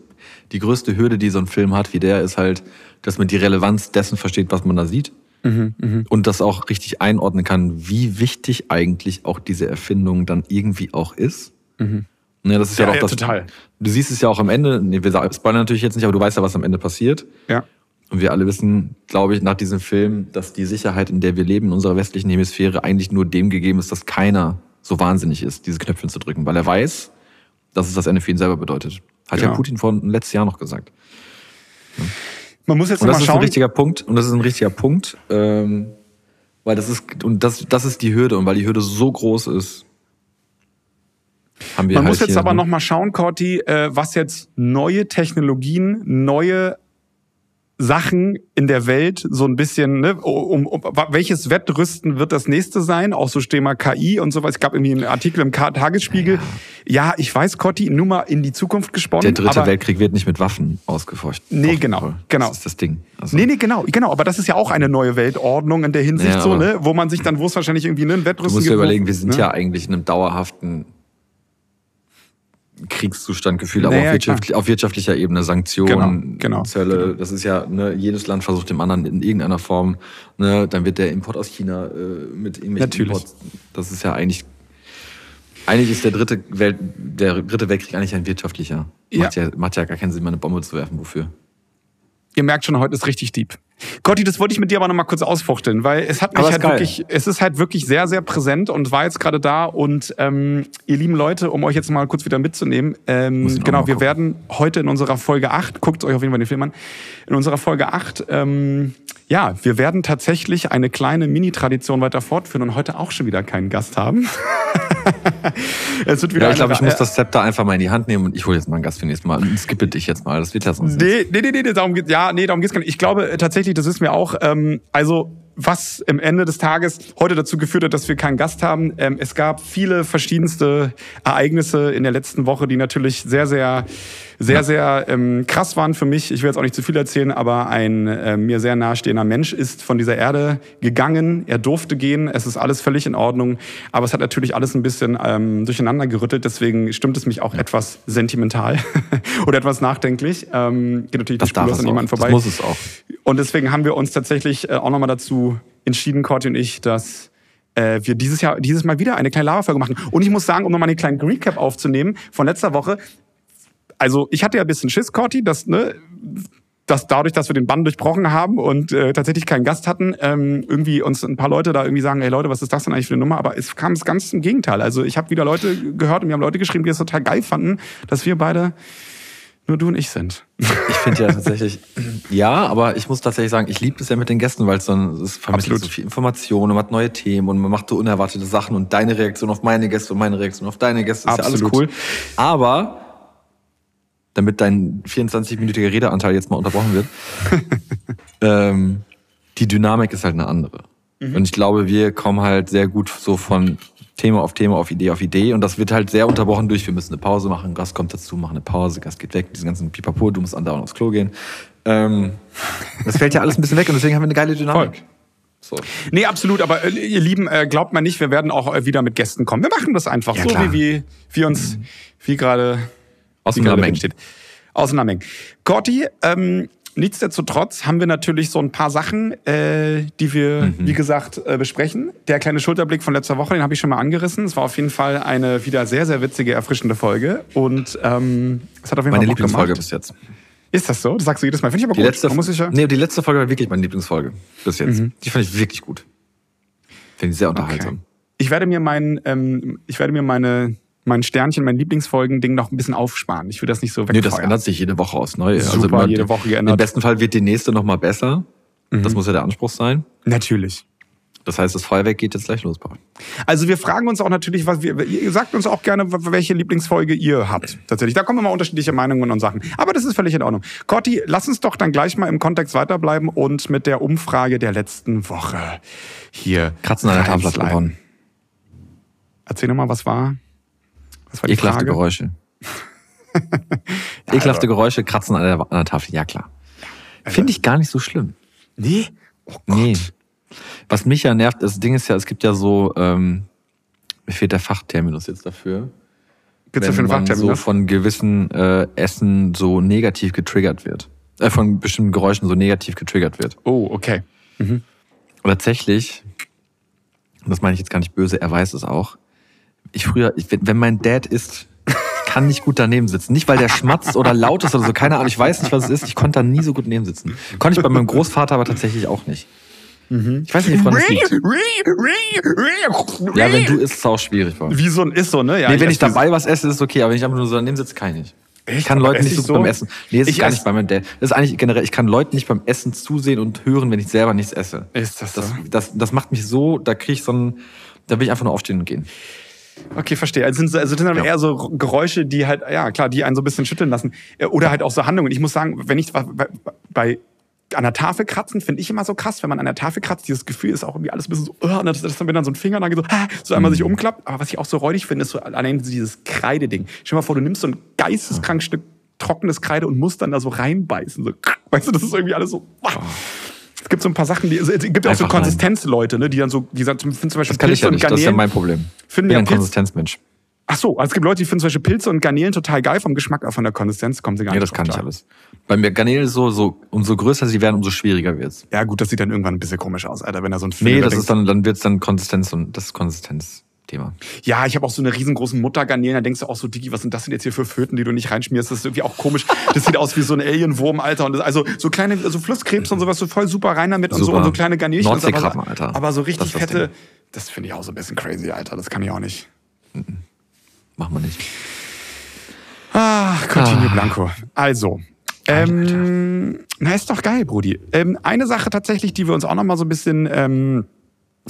die größte Hürde, die so ein Film hat, wie der ist halt, dass man die Relevanz dessen versteht, was man da sieht. Mhm, Und das auch richtig einordnen kann, wie wichtig eigentlich auch diese Erfindung dann irgendwie auch ist. Mhm. Ne, das ist ja, ja doch das. Total. Du siehst es ja auch am Ende. Nee, wir spoilern natürlich jetzt nicht, aber du weißt ja, was am Ende passiert. Ja. Und wir alle wissen, glaube ich, nach diesem Film, dass die Sicherheit, in der wir leben, in unserer westlichen Hemisphäre, eigentlich nur dem gegeben ist, dass keiner so wahnsinnig ist, diese Knöpfchen zu drücken, weil er weiß, dass es das Ende für ihn selber bedeutet. Hat genau. ja Putin vor letztes Jahr noch gesagt. Ja. Man muss jetzt und das ist ein richtiger Punkt. Und das ist ein richtiger Punkt, ähm, weil das ist und das das ist die Hürde und weil die Hürde so groß ist. Haben wir Man halt muss jetzt aber ne? noch mal schauen, Corti, äh, was jetzt neue Technologien, neue Sachen in der Welt so ein bisschen, ne, um, um, welches Wettrüsten wird das nächste sein? Auch so Thema KI und sowas. Es gab irgendwie einen Artikel im Tagesspiegel. Ja, ja ich weiß, Cotti, nur mal in die Zukunft gesponnen. Der dritte Weltkrieg wird nicht mit Waffen ausgeforscht. Nee, genau, genau. Das ist das Ding. Also. Nee, nee, genau, genau. Aber das ist ja auch eine neue Weltordnung in der Hinsicht ja, so, ne, wo man sich dann, wo es wahrscheinlich irgendwie ne, ein Wettrüsten gibt. Du musst dir überlegen, wir sind ne? ja eigentlich in einem dauerhaften Kriegszustand gefühlt, naja, aber auf, wirtschaftlich, auf, wirtschaftlicher Ebene, Sanktionen, genau, genau, Zölle, genau. das ist ja, ne, jedes Land versucht dem anderen in irgendeiner Form, ne, dann wird der Import aus China äh, mit irgendwelchen Natürlich. Imports, das ist ja eigentlich, eigentlich ist der dritte Welt, der dritte Weltkrieg eigentlich ein wirtschaftlicher. Ja. Macht ja, macht ja gar keinen Sinn, mal eine Bombe zu werfen, wofür? Ihr merkt schon, heute ist richtig deep. Gotti, das wollte ich mit dir aber noch mal kurz ausfuchteln, weil es hat mich halt geil. wirklich, es ist halt wirklich sehr, sehr präsent und war jetzt gerade da. Und ähm, ihr lieben Leute, um euch jetzt mal kurz wieder mitzunehmen, ähm, genau, wir werden heute in unserer Folge 8, guckt euch auf jeden Fall den Film an, in unserer Folge 8, ähm, ja, wir werden tatsächlich eine kleine Mini-Tradition weiter fortführen und heute auch schon wieder keinen Gast haben. es wird wieder ja, ich glaube, ich muss das Zepter einfach mal in die Hand nehmen und ich hole jetzt mal einen Gast für nächstes Mal und skippe dich jetzt mal. Das wird ja sonst. Nee, nee, nee, nee, darum geht ja, nee, darum geht's gar nicht. Ich glaube tatsächlich, das ist mir auch, ähm, also was im Ende des Tages heute dazu geführt hat, dass wir keinen Gast haben. Ähm, es gab viele verschiedenste Ereignisse in der letzten Woche, die natürlich sehr, sehr, sehr, ja. sehr ähm, krass waren für mich. Ich will jetzt auch nicht zu viel erzählen, aber ein äh, mir sehr nahestehender Mensch ist von dieser Erde gegangen. Er durfte gehen. Es ist alles völlig in Ordnung. Aber es hat natürlich alles ein bisschen ähm, durcheinander gerüttelt. Deswegen stimmt es mich auch etwas sentimental oder etwas nachdenklich. Ähm, geht natürlich das die Spur an jemanden vorbei. Das muss es auch. Und deswegen haben wir uns tatsächlich äh, auch nochmal dazu entschieden, Corti und ich, dass äh, wir dieses Jahr, dieses Mal wieder eine kleine Lava-Folge machen. Und ich muss sagen, um nochmal einen kleinen Recap aufzunehmen von letzter Woche, also ich hatte ja ein bisschen Schiss, Corti, dass, ne, dass dadurch, dass wir den Bann durchbrochen haben und äh, tatsächlich keinen Gast hatten, ähm, irgendwie uns ein paar Leute da irgendwie sagen, hey Leute, was ist das denn eigentlich für eine Nummer? Aber es kam es ganz im Gegenteil. Also ich habe wieder Leute gehört und mir haben Leute geschrieben, die es total geil fanden, dass wir beide nur du und ich sind. Ich finde ja tatsächlich, ja, aber ich muss tatsächlich sagen, ich liebe es ja mit den Gästen, weil es dann es vermittelt Absolut. so viel Information und man hat neue Themen und man macht so unerwartete Sachen und deine Reaktion auf meine Gäste und meine Reaktion auf deine Gäste ist Absolut. ja alles cool. Aber damit dein 24-minütiger Redeanteil jetzt mal unterbrochen wird, ähm, die Dynamik ist halt eine andere. Mhm. Und ich glaube, wir kommen halt sehr gut so von Thema auf Thema, auf Idee auf Idee. Und das wird halt sehr unterbrochen durch, wir müssen eine Pause machen, Gast kommt dazu, machen eine Pause, Gast geht weg, diesen ganzen Pipapo, du musst andauernd aufs Klo gehen. Ähm, das fällt ja alles ein bisschen weg und deswegen haben wir eine geile Dynamik. Voll. So. Nee, absolut, aber äh, ihr Lieben, äh, glaubt mal nicht, wir werden auch äh, wieder mit Gästen kommen. Wir machen das einfach ja, so, klar. wie, wie, wie uns, mhm. wie gerade Namen steht. Namen. Corti, ähm, Nichtsdestotrotz haben wir natürlich so ein paar Sachen, äh, die wir, mhm. wie gesagt, äh, besprechen. Der kleine Schulterblick von letzter Woche, den habe ich schon mal angerissen. Es war auf jeden Fall eine wieder sehr, sehr witzige, erfrischende Folge. Und ähm, es hat auf jeden Meine Fall Lieblingsfolge bis jetzt. Ist das so? Das sagst du jedes Mal. Finde ich aber die gut. Letzte, muss ich ja nee, die letzte Folge war wirklich meine Lieblingsfolge bis jetzt. Mhm. Die fand ich wirklich gut. Finde ich sehr unterhaltsam. Okay. Ich werde mir mein, ähm, ich werde mir meine mein Sternchen, mein Lieblingsfolgen-Ding noch ein bisschen aufsparen. Ich will das nicht so wegfeuern. Nee, das ändert sich jede Woche aus neu. Also Super, also jede Woche geändert. Im besten Fall wird die nächste noch mal besser. Mhm. Das muss ja der Anspruch sein. Natürlich. Das heißt, das Feuerwerk geht jetzt gleich los, Paul. Also wir fragen uns auch natürlich, was wir, ihr sagt uns auch gerne, welche Lieblingsfolge ihr habt. Tatsächlich, da kommen immer unterschiedliche Meinungen und Sachen. Aber das ist völlig in Ordnung. Corti, lass uns doch dann gleich mal im Kontext weiterbleiben und mit der Umfrage der letzten Woche hier. Kratzen an der Tafel gewonnen. Erzähl nochmal, was war? Das war die Ekelhafte Frage. Geräusche. ja, Ekelhafte also. Geräusche kratzen an der, an der Tafel, ja klar. Also. Finde ich gar nicht so schlimm. Nee? Oh Gott. Nee. Was mich ja nervt, das Ding ist ja, es gibt ja so, ähm, mir fehlt der Fachterminus jetzt dafür. Gibt's dafür einen Fachterminus? so von gewissen äh, Essen so negativ getriggert wird. Äh, von bestimmten Geräuschen so negativ getriggert wird. Oh, okay. Mhm. Und tatsächlich, und das meine ich jetzt gar nicht böse, er weiß es auch, ich früher, ich, wenn mein Dad isst, ich kann nicht gut daneben sitzen. Nicht, weil der schmatzt oder laut ist oder so. Keine Ahnung, ich weiß nicht, was es ist. Ich konnte da nie so gut neben sitzen. Konnte ich bei meinem Großvater aber tatsächlich auch nicht. Mhm. Ich weiß nicht, woran das liegt. Ja, wenn du isst, ist es auch schwierig. Wie so ein ist so, ne? Ja, nee, wenn ich dabei was esse, ist es okay. Aber wenn ich einfach nur so daneben sitze, kann ich nicht. Ich kann Leuten nicht so, so beim Essen. Nee, das ist gar nicht bei meinem Dad. Das ist eigentlich generell, ich kann Leuten nicht beim Essen zusehen und hören, wenn ich selber nichts esse. Ist das so? Das, das, das macht mich so, da kriege ich so ein, da will ich einfach nur aufstehen und gehen. Okay, verstehe. Also sind, also sind dann ja. eher so Geräusche, die halt, ja klar, die einen so ein bisschen schütteln lassen. Äh, oder halt auch so Handlungen. Ich muss sagen, wenn ich bei, bei an der Tafel kratzen finde ich immer so krass, wenn man an der Tafel kratzt, dieses Gefühl ist auch irgendwie alles ein bisschen so, oh, das, das dann, wenn dann so ein Finger dann so, so einmal mhm. sich umklappt. Aber was ich auch so räudig finde, ist so allein dieses Kreideding. Stell dir mal vor, du nimmst so ein geisteskrank Stück trockenes Kreide und musst dann da so reinbeißen. So, weißt du, das ist irgendwie alles so. Oh. Es gibt so ein paar Sachen, die, es gibt auch so Konsistenzleute, ne, die dann so, die finden zum Beispiel das kann Pilze ich ja nicht, Das ist ja mein Problem. Ich bin ein Konsistenzmensch. Ach so, also es gibt Leute, die finden zum Beispiel Pilze und Garnelen total geil vom Geschmack, aber von der Konsistenz kommen sie gar ja, nicht. Ja, das kann ich alles. Bei mir Garnelen ist so, so, umso größer sie werden, umso schwieriger wird's. Ja, gut, das sieht dann irgendwann ein bisschen komisch aus, Alter, wenn da so ein Film Nee, das ist dann, dann wird's dann Konsistenz und das ist Konsistenz. Thema. Ja, ich habe auch so eine riesengroßen Muttergarnelen, da denkst du auch so, Digi, was sind das denn jetzt hier für Föten, die du nicht reinschmierst? Das ist irgendwie auch komisch. Das sieht aus wie so ein Alienwurm, Alter. Und das, also so kleine, so Flusskrebs und sowas, so voll super rein damit super. und so und so kleine Garnelchen. Aber, Alter. aber so richtig das fette, das finde ich auch so ein bisschen crazy, Alter. Das kann ich auch nicht. Machen wir nicht. Ah, Continue ah. Blanco. Also, ähm, na, ist doch geil, Brudi. Ähm, eine Sache tatsächlich, die wir uns auch noch mal so ein bisschen ähm,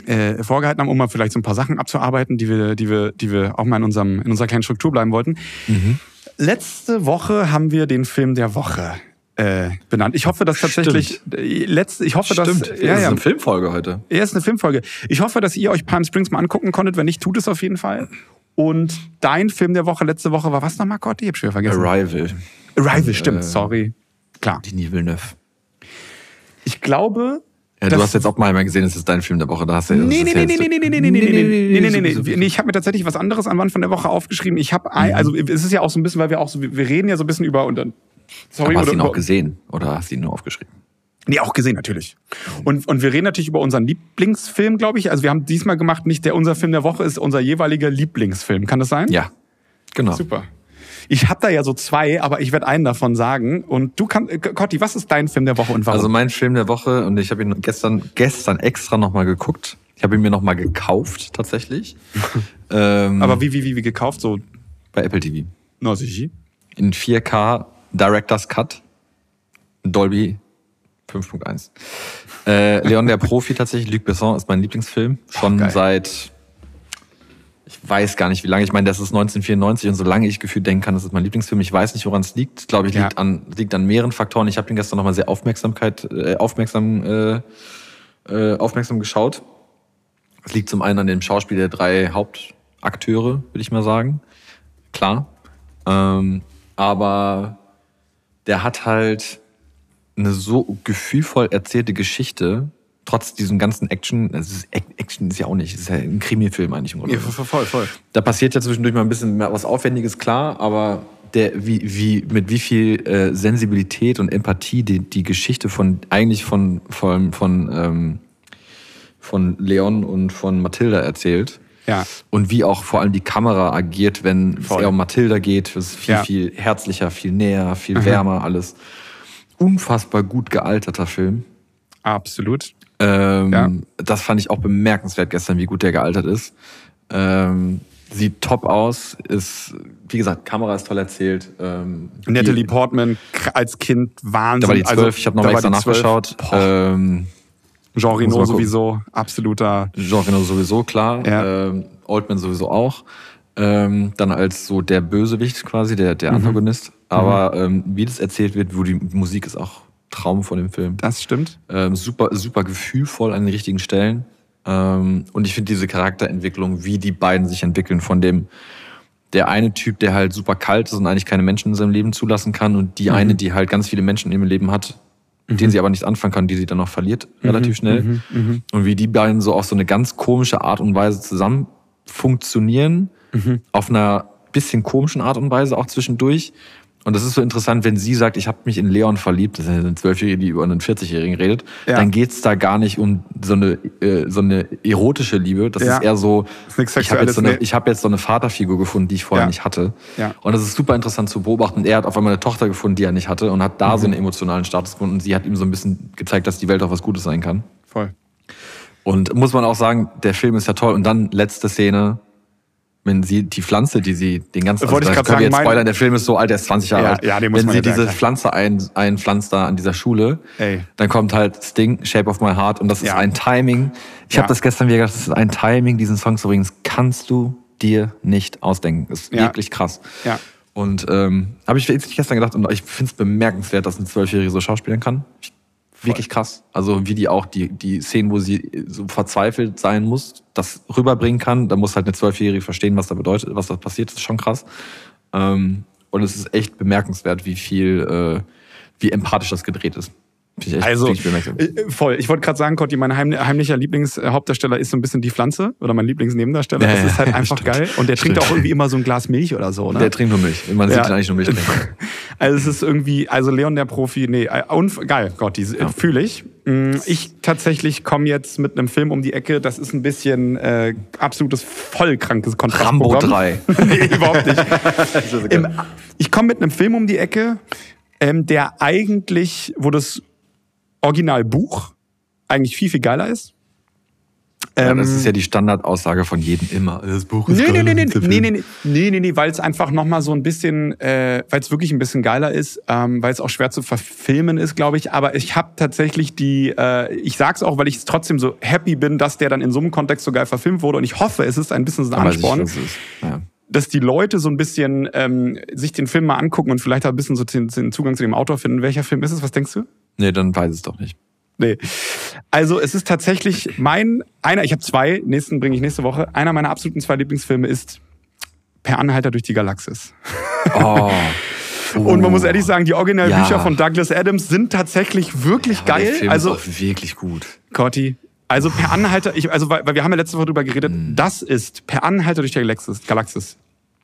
äh, vorgehalten haben, um mal vielleicht so ein paar Sachen abzuarbeiten, die wir, die wir, die wir auch mal in, unserem, in unserer kleinen Struktur bleiben wollten. Mhm. Letzte Woche haben wir den Film der Woche äh, benannt. Ich hoffe, dass tatsächlich äh, letzte, ich hoffe, Stimmt. dass ja, ja, ist eine Filmfolge heute. Ja, ist eine Filmfolge. Ich hoffe, dass ihr euch Palm Springs mal angucken konntet. Wenn nicht, tut es auf jeden Fall. Und dein Film der Woche letzte Woche war was nochmal, Gott? Ich hab schon vergessen. Arrival. Arrival, stimmt. Äh, sorry. Klar. Die Villeneuve. Ich glaube, ja, du hast jetzt auch mal gesehen, es ist dein Film der Woche. Da hast du, nee, nee, nee, nee, nee, nee, nee, nee, nee, nee, nee, nee, nee, nee, nee. Ich habe mir tatsächlich was anderes an Wand von der Woche aufgeschrieben. Ich habe, also es ist ja auch so ein bisschen, weil wir auch so, wir reden ja so ein bisschen über und dann. Sorry, Aber hast du ihn auch gesehen oder hast du ihn nur aufgeschrieben? Nee, auch gesehen natürlich. Und, und wir reden natürlich über unseren Lieblingsfilm, glaube ich. Also wir haben diesmal gemacht, nicht der unser Film der Woche ist, unser jeweiliger Lieblingsfilm. Kann das sein? Ja, genau. Super. Ich habe da ja so zwei, aber ich werde einen davon sagen. Und du kannst, Cotti, was ist dein Film der Woche und warum? Also mein Film der Woche, und ich habe ihn gestern, gestern extra nochmal geguckt. Ich habe ihn mir nochmal gekauft, tatsächlich. ähm, aber wie, wie, wie, wie gekauft? So bei Apple TV. No, sicher. In 4K Director's Cut. Dolby 5.1. Äh, Leon der Profi tatsächlich, Luc Besson ist mein Lieblingsfilm. Schon oh, seit ich weiß gar nicht, wie lange. Ich meine, das ist 1994 und solange ich gefühlt denken kann, das ist mein Lieblingsfilm. Ich weiß nicht, woran es liegt. Ich glaube, ich ja. liegt an liegt an mehreren Faktoren. Ich habe den gestern nochmal sehr Aufmerksamkeit äh, aufmerksam äh, äh, aufmerksam geschaut. Es liegt zum einen an dem Schauspiel der drei Hauptakteure, würde ich mal sagen. Klar. Ähm, aber der hat halt eine so gefühlvoll erzählte Geschichte, trotz diesem ganzen Action, also ist, Action ist ja auch nicht, ist ja ein Krimi-Film eigentlich. Oder? Ja, voll, voll. Da passiert ja zwischendurch mal ein bisschen mehr was Aufwendiges, klar, aber der, wie, wie, mit wie viel äh, Sensibilität und Empathie die, die Geschichte von, eigentlich von, von, von, ähm, von Leon und von Mathilda erzählt. Ja. Und wie auch vor allem die Kamera agiert, wenn Voll. es eher um Mathilda geht. Das ist viel, ja. viel herzlicher, viel näher, viel mhm. wärmer, alles. Unfassbar gut gealterter Film. Absolut. Ähm, ja. Das fand ich auch bemerkenswert gestern, wie gut der gealtert ist. Ähm, sieht top aus, ist, wie gesagt, Kamera ist toll erzählt. Ähm, Natalie Portman als Kind Wahnsinn. Da war die 12, also, ich habe nochmal extra nachgeschaut. Ähm, Jean Reno sowieso, absoluter. Jean Reno sowieso, klar. Ja. Ähm, Oldman sowieso auch. Ähm, dann als so der Bösewicht quasi, der, der mhm. Antagonist. Aber mhm. ähm, wie das erzählt wird, wo die Musik ist auch Traum von dem Film. Das stimmt. Ähm, super, super gefühlvoll an den richtigen Stellen. Ähm, und ich finde diese Charakterentwicklung, wie die beiden sich entwickeln, von dem der eine Typ, der halt super kalt ist und eigentlich keine Menschen in seinem Leben zulassen kann, und die mhm. eine, die halt ganz viele Menschen in ihrem Leben hat, mit denen mhm. sie aber nicht anfangen kann, die sie dann noch verliert, mhm. relativ schnell. Mhm. Mhm. Und wie die beiden so auf so eine ganz komische Art und Weise zusammen funktionieren, auf einer bisschen komischen Art und Weise auch zwischendurch Und das ist so interessant, wenn sie sagt, ich habe mich in Leon verliebt, das ist eine Zwölfjährige, die über einen 40-Jährigen redet, Ja. dann geht's da gar nicht um so eine, äh, so eine erotische Liebe. Das Ja. ist eher so, ist ich habe jetzt, so eine, ich hab jetzt so eine Vaterfigur gefunden, die ich vorher Ja. nicht hatte. Und das ist super interessant zu beobachten. Und er hat auf einmal eine Tochter gefunden, die er nicht hatte und hat da Mhm. so einen emotionalen Status gefunden. Und sie hat ihm so ein bisschen gezeigt, dass die Welt auch was Gutes sein kann. Voll. Und muss man auch sagen, der Film ist ja toll. Und dann letzte Szene, wenn sie die Pflanze, die sie den ganzen Wollte ich können wir sagen, jetzt spoilern, der Film ist so alt, der ist 20 Jahre Ja, alt. ja, den muss wenn man sie jetzt diese erklären. Pflanze ein, einpflanzt da an dieser Schule, Ey. dann kommt halt Sting, Shape of My Heart und das ist Ja. ein Timing. Ich Ja. habe das gestern wieder gedacht, das ist ein Timing, diesen Song zu bringen, das kannst du dir nicht ausdenken. Das ist Ja. wirklich krass. Ja. Und ähm, habe ich wirklich gestern gedacht und ich finde es bemerkenswert, dass ein Zwölfjährige so schauspielen kann. Ich, wirklich krass. Also wie die auch die, die Szenen, wo sie so verzweifelt sein muss, das rüberbringen kann. Da muss halt eine Zwölfjährige verstehen, was da bedeutet, was da passiert. Das ist schon krass. Ähm, und es ist echt bemerkenswert, wie viel, äh, wie empathisch das gedreht ist. Ich echt Also, wirklich bemerkenswert. äh, voll. Ich wollte gerade sagen, Cotti, mein heim, heimlicher Lieblingshauptdarsteller ist so ein bisschen die Pflanze oder mein Lieblingsnebendarsteller. Ja, das ist halt einfach stimmt. geil. Und der trinkt auch irgendwie immer so ein Glas Milch oder so. Ne? Der trinkt nur Milch. Man Ja. sieht ihn eigentlich nur Milch trinken. Also es ist irgendwie, also Leon der Profi, nee, äh, geil, Gott, die ja. fühle ich. Mm, Ich tatsächlich komme jetzt mit einem Film um die Ecke, das ist ein bisschen äh, absolutes vollkrankes Rambo Kontrastprogramm. 3. nee, überhaupt nicht. Im, ich komme mit einem Film um die Ecke, ähm, der eigentlich, wo das Originalbuch eigentlich viel, viel geiler ist. Ja, das Ähm, ist ja die Standardaussage von jedem immer. Das Buch ist Nee, geil, nee, nee, nee, nee, nee, nee, nee, nee, weil es einfach nochmal so ein bisschen, äh, weil es wirklich ein bisschen geiler ist, ähm, weil es auch schwer zu verfilmen ist, glaube ich. Aber ich habe tatsächlich die, äh, ich sag's auch, weil ich trotzdem so happy bin, dass der dann in so einem Kontext so geil verfilmt wurde. Und ich hoffe, es ist ein bisschen so ein ich, Ansporn, es ist. Ja. dass die Leute so ein bisschen ähm, sich den Film mal angucken und vielleicht ein bisschen so den, den Zugang zu dem Autor finden. Welcher Film ist es? Was denkst du? Nee, dann weiß es doch nicht. Nee. Also es ist tatsächlich mein, einer, ich habe zwei, nächsten bringe ich nächste Woche. Einer meiner absoluten zwei Lieblingsfilme ist Per Anhalter durch die Galaxis. Oh. Und man muss ehrlich sagen, die Originalbücher Ja. von Douglas Adams sind tatsächlich wirklich der geil. Film Also, ist auch wirklich gut. Corti, also Per Anhalter, ich, also weil, weil wir haben ja letzte Woche drüber geredet, Mhm. das ist Per Anhalter durch die Galaxis, Galaxis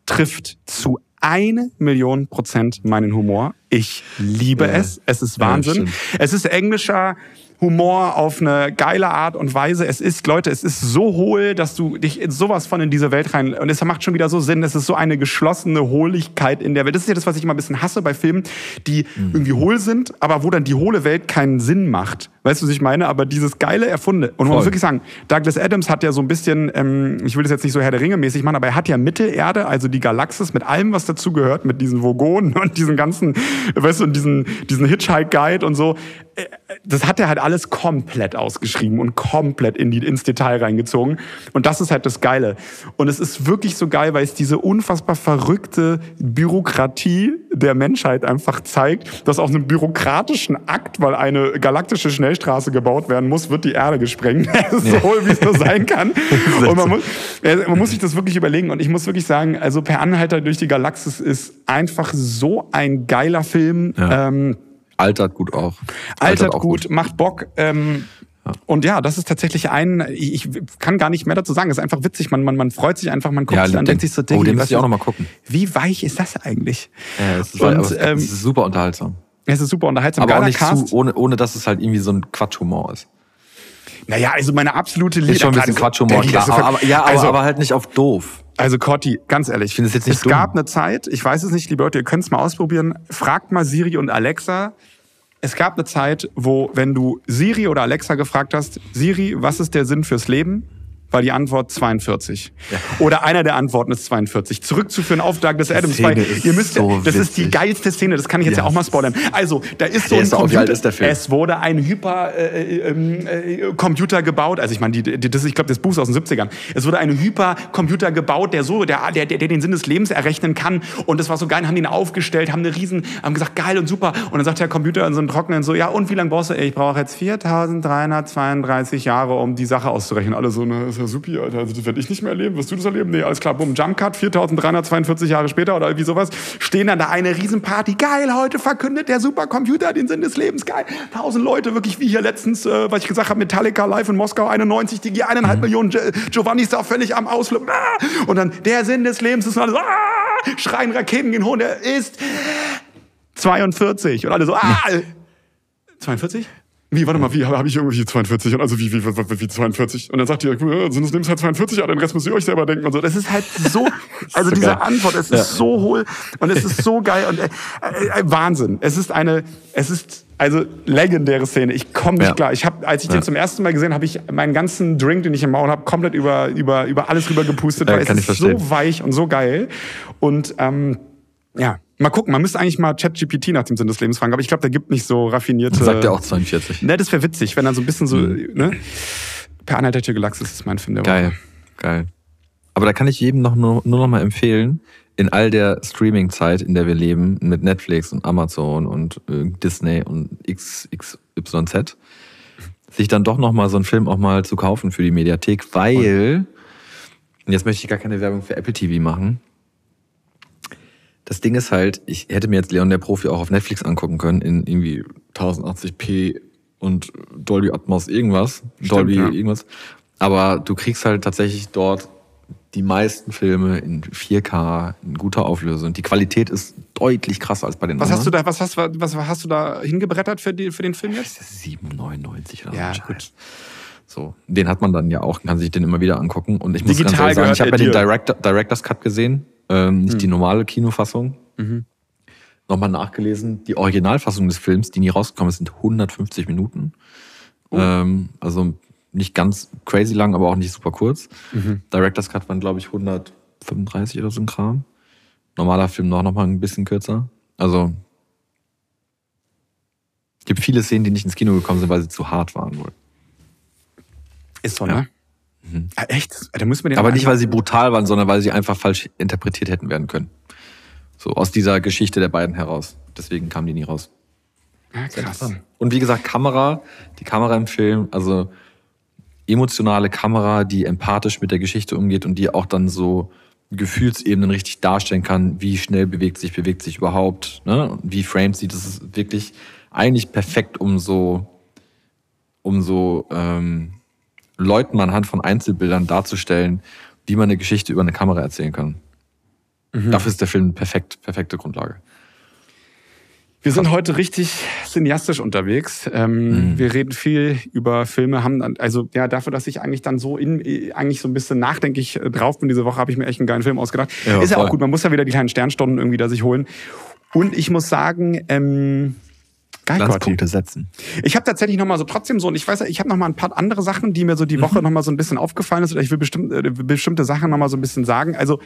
trifft zu eine Million Prozent meinen Humor. Ich liebe Ja. es. Es ist Ja, Wahnsinn. stimmt. es ist englischer Humor auf eine geile Art und Weise. Es ist, Leute, es ist so hohl, dass du dich in sowas von in diese Welt rein. Und es macht schon wieder so Sinn. Es ist so eine geschlossene Hohligkeit in der Welt. Das ist ja das, was ich immer ein bisschen hasse bei Filmen, die Mhm. irgendwie hohl sind, aber wo dann die hohle Welt keinen Sinn macht. Weißt du, was ich meine? Aber dieses geile Erfunde. Und man Voll. muss wirklich sagen, Douglas Adams hat ja so ein bisschen, ähm, ich will das jetzt nicht so Herr der Ringe mäßig machen, aber er hat ja Mittelerde, also die Galaxis mit allem, was dazu gehört, mit diesen Vogonen und diesen ganzen, weißt du, und diesen, diesen Hitchhike-Guide und so. Äh, Das hat er halt alles komplett ausgeschrieben und komplett in die, ins Detail reingezogen. Und das ist halt das Geile. Und es ist wirklich so geil, weil es diese unfassbar verrückte Bürokratie der Menschheit einfach zeigt, dass aus einem bürokratischen Akt, weil eine galaktische Schnellstraße gebaut werden muss, wird die Erde gesprengt. so hohl, wie es nur sein kann. Und man muss, äh, man muss sich das wirklich überlegen. Und ich muss wirklich sagen, also Per Anhalter durch die Galaxis ist einfach so ein geiler Film. Ja. Ähm, Altert gut auch. altert auch gut, macht Bock. Ähm, Und ja, das ist tatsächlich ein, ich ich kann gar nicht mehr dazu sagen, es ist einfach witzig, man, man, man freut sich einfach, man guckt Ja, sich an, den- denkt sich so, oh, Diggi, den müsste ich auch ist- noch mal gucken. Wie weich ist das eigentlich? Ja, es ist, Und, es ähm, ist super unterhaltsam. Es ist super unterhaltsam, Aber auch nicht Cast. zu, ohne, ohne dass es halt irgendwie so ein Quatschhumor ist. Naja, also meine absolute Liebe. Ist schon ein bisschen Quatschhumor, klar. Aber, aber, ja, aber, also, aber halt nicht auf doof. Also Corti, ganz ehrlich, finde es jetzt nicht es dumm. gab eine Zeit, ich weiß es nicht, liebe Leute, ihr könnt es mal ausprobieren, fragt mal Siri und Alexa. Es gab eine Zeit, wo, wenn du Siri oder Alexa gefragt hast, Siri, was ist der Sinn fürs Leben? War die Antwort 42. Oder einer der Antworten ist 42. Zurückzuführen auf Douglas Adams, Szene weil ihr müsst, so das ist die geilste Szene, das kann ich jetzt ja, Ja. auch mal spoilern. Also, da ist so Der ein ist Computer, ist Film? es wurde ein Hyper äh, äh, ähm, äh, gebaut, also ich meine, die, die, das, ich glaube, das Buch ist aus den 70ern. Es wurde ein Hypercomputer gebaut, der so, der, der, der, der den Sinn des Lebens errechnen kann. Und das war so geil, haben den aufgestellt, haben eine riesen, haben gesagt, geil und super. Und dann sagt der Computer in so einem trockenen so, ja, und wie lange brauchst du? Ich brauche jetzt 4332 Jahre, um die Sache auszurechnen. Alle so, ne, ist ja supi, Alter, also das werde ich nicht mehr erleben. Wirst du das erleben? Nee, alles klar, bumm, Jumpcut, 4342 Jahre später oder irgendwie sowas. Stehen dann da eine Riesenparty. Geil, heute verkündet der Supercomputer den Sinn des Lebens. Geil. Tausend Leute, wirklich wie hier letztens, äh, was ich gesagt habe, Metallica live in Moskau 91, die eineinhalb Millionen Gi- Giovanni ist da völlig am Ausflippen. Ah! Und dann der Sinn des Lebens ist und alle so, ah! schreien Raketen gehen hoch. Der ist 42. Und alle so, ah! 42? Wie, warte mal, wie habe ich irgendwie 42? Und also wie, wie, wie, wie 42? Und dann sagt die, sind es halt 42, aber den Rest müsst ihr euch selber denken und so. Das ist halt so, also so diese geil. Antwort, es ist so hohl und es ist so geil und äh, äh, Wahnsinn. Es ist eine, es ist also legendäre Szene. Ich komme nicht ja. klar. Ich habe, als ich ja. den zum ersten Mal gesehen habe, ich meinen ganzen Drink, den ich im Maul habe, komplett über über über alles rüber gepustet, weil es ist verstehen. so weich und so geil und ähm, ja, mal gucken. Man müsste eigentlich mal ChatGPT nach dem Sinn des Lebens fragen, aber ich glaube, der gibt nicht so raffinierte. Sagt er auch 42. Ne, das wäre witzig, wenn er so ein bisschen so, mhm. ne? Per Anhalter der Galaxis ist mein Film der Geil, Woche. geil. Aber da kann ich jedem noch nur, nur noch mal empfehlen, in all der Streaming-Zeit, in der wir leben, mit Netflix und Amazon und äh, Disney und XYZ, sich dann doch noch mal so einen Film auch mal zu kaufen für die Mediathek, weil, und jetzt möchte ich gar keine Werbung für Apple TV machen, das Ding ist halt, ich hätte mir jetzt Leon der Profi auch auf Netflix angucken können in irgendwie 1080p und Dolby Atmos irgendwas, Stimmt, Dolby ja. irgendwas. Aber du kriegst halt tatsächlich dort die meisten Filme in 4K in guter Auflösung. Die Qualität ist deutlich krasser als bei den was anderen. Hast du da, was, hast, was hast du da hingebrettert für, die, für den Film jetzt? 7,99 oder ja, so. Gut. So, den hat man dann ja auch, kann sich den immer wieder angucken. Und ich muss Digital ganz ehrlich sagen, ich habe ja den Director, Director's Cut gesehen ähm, nicht hm. die normale Kinofassung. Mhm. Nochmal nachgelesen, die Originalfassung des Films, die nie rausgekommen ist, sind 150 Minuten. Oh. Ähm, also nicht ganz crazy lang, aber auch nicht super kurz. Mhm. Director's Cut waren, glaube ich, 135 oder so ein Kram. Normaler Film noch, noch mal ein bisschen kürzer. Also es gibt viele Szenen, die nicht ins Kino gekommen sind, weil sie zu hart waren wohl. Ist so, ja. ne? Mhm. Ah, echt? Da muss man Aber nicht, weil sie brutal waren, sondern weil sie einfach falsch interpretiert hätten werden können. So aus dieser Geschichte der beiden heraus. Deswegen kamen die nie raus. Ja, krass. Und wie gesagt, Kamera, die Kamera im Film, also emotionale Kamera, die empathisch mit der Geschichte umgeht und die auch dann so Gefühlsebenen richtig darstellen kann, wie schnell bewegt sich, bewegt sich überhaupt, ne? wie framed sie, das ist wirklich eigentlich perfekt, um so, um so ähm, Leuten anhand von Einzelbildern darzustellen, wie man eine Geschichte über eine Kamera erzählen kann. Mhm. Dafür ist der Film perfekt, perfekte Grundlage. Wir sind heute richtig cineastisch unterwegs. Ähm, mhm. Wir reden viel über Filme, haben dann, also ja, dafür, dass ich eigentlich dann so in, eigentlich so ein bisschen nachdenklich äh, drauf bin diese Woche, habe ich mir echt einen geilen Film ausgedacht. Ja, ist ja auch gut, man muss ja wieder die kleinen Sternstunden irgendwie da sich holen. Und ich muss sagen, ähm, Glanzpunkte setzen. Ich habe tatsächlich noch mal so trotzdem so und ich weiß, ich habe noch mal ein paar andere Sachen, die mir so die mhm. Woche noch mal so ein bisschen aufgefallen ist oder ich will bestimmt, äh, bestimmte Sachen noch mal so ein bisschen sagen. Also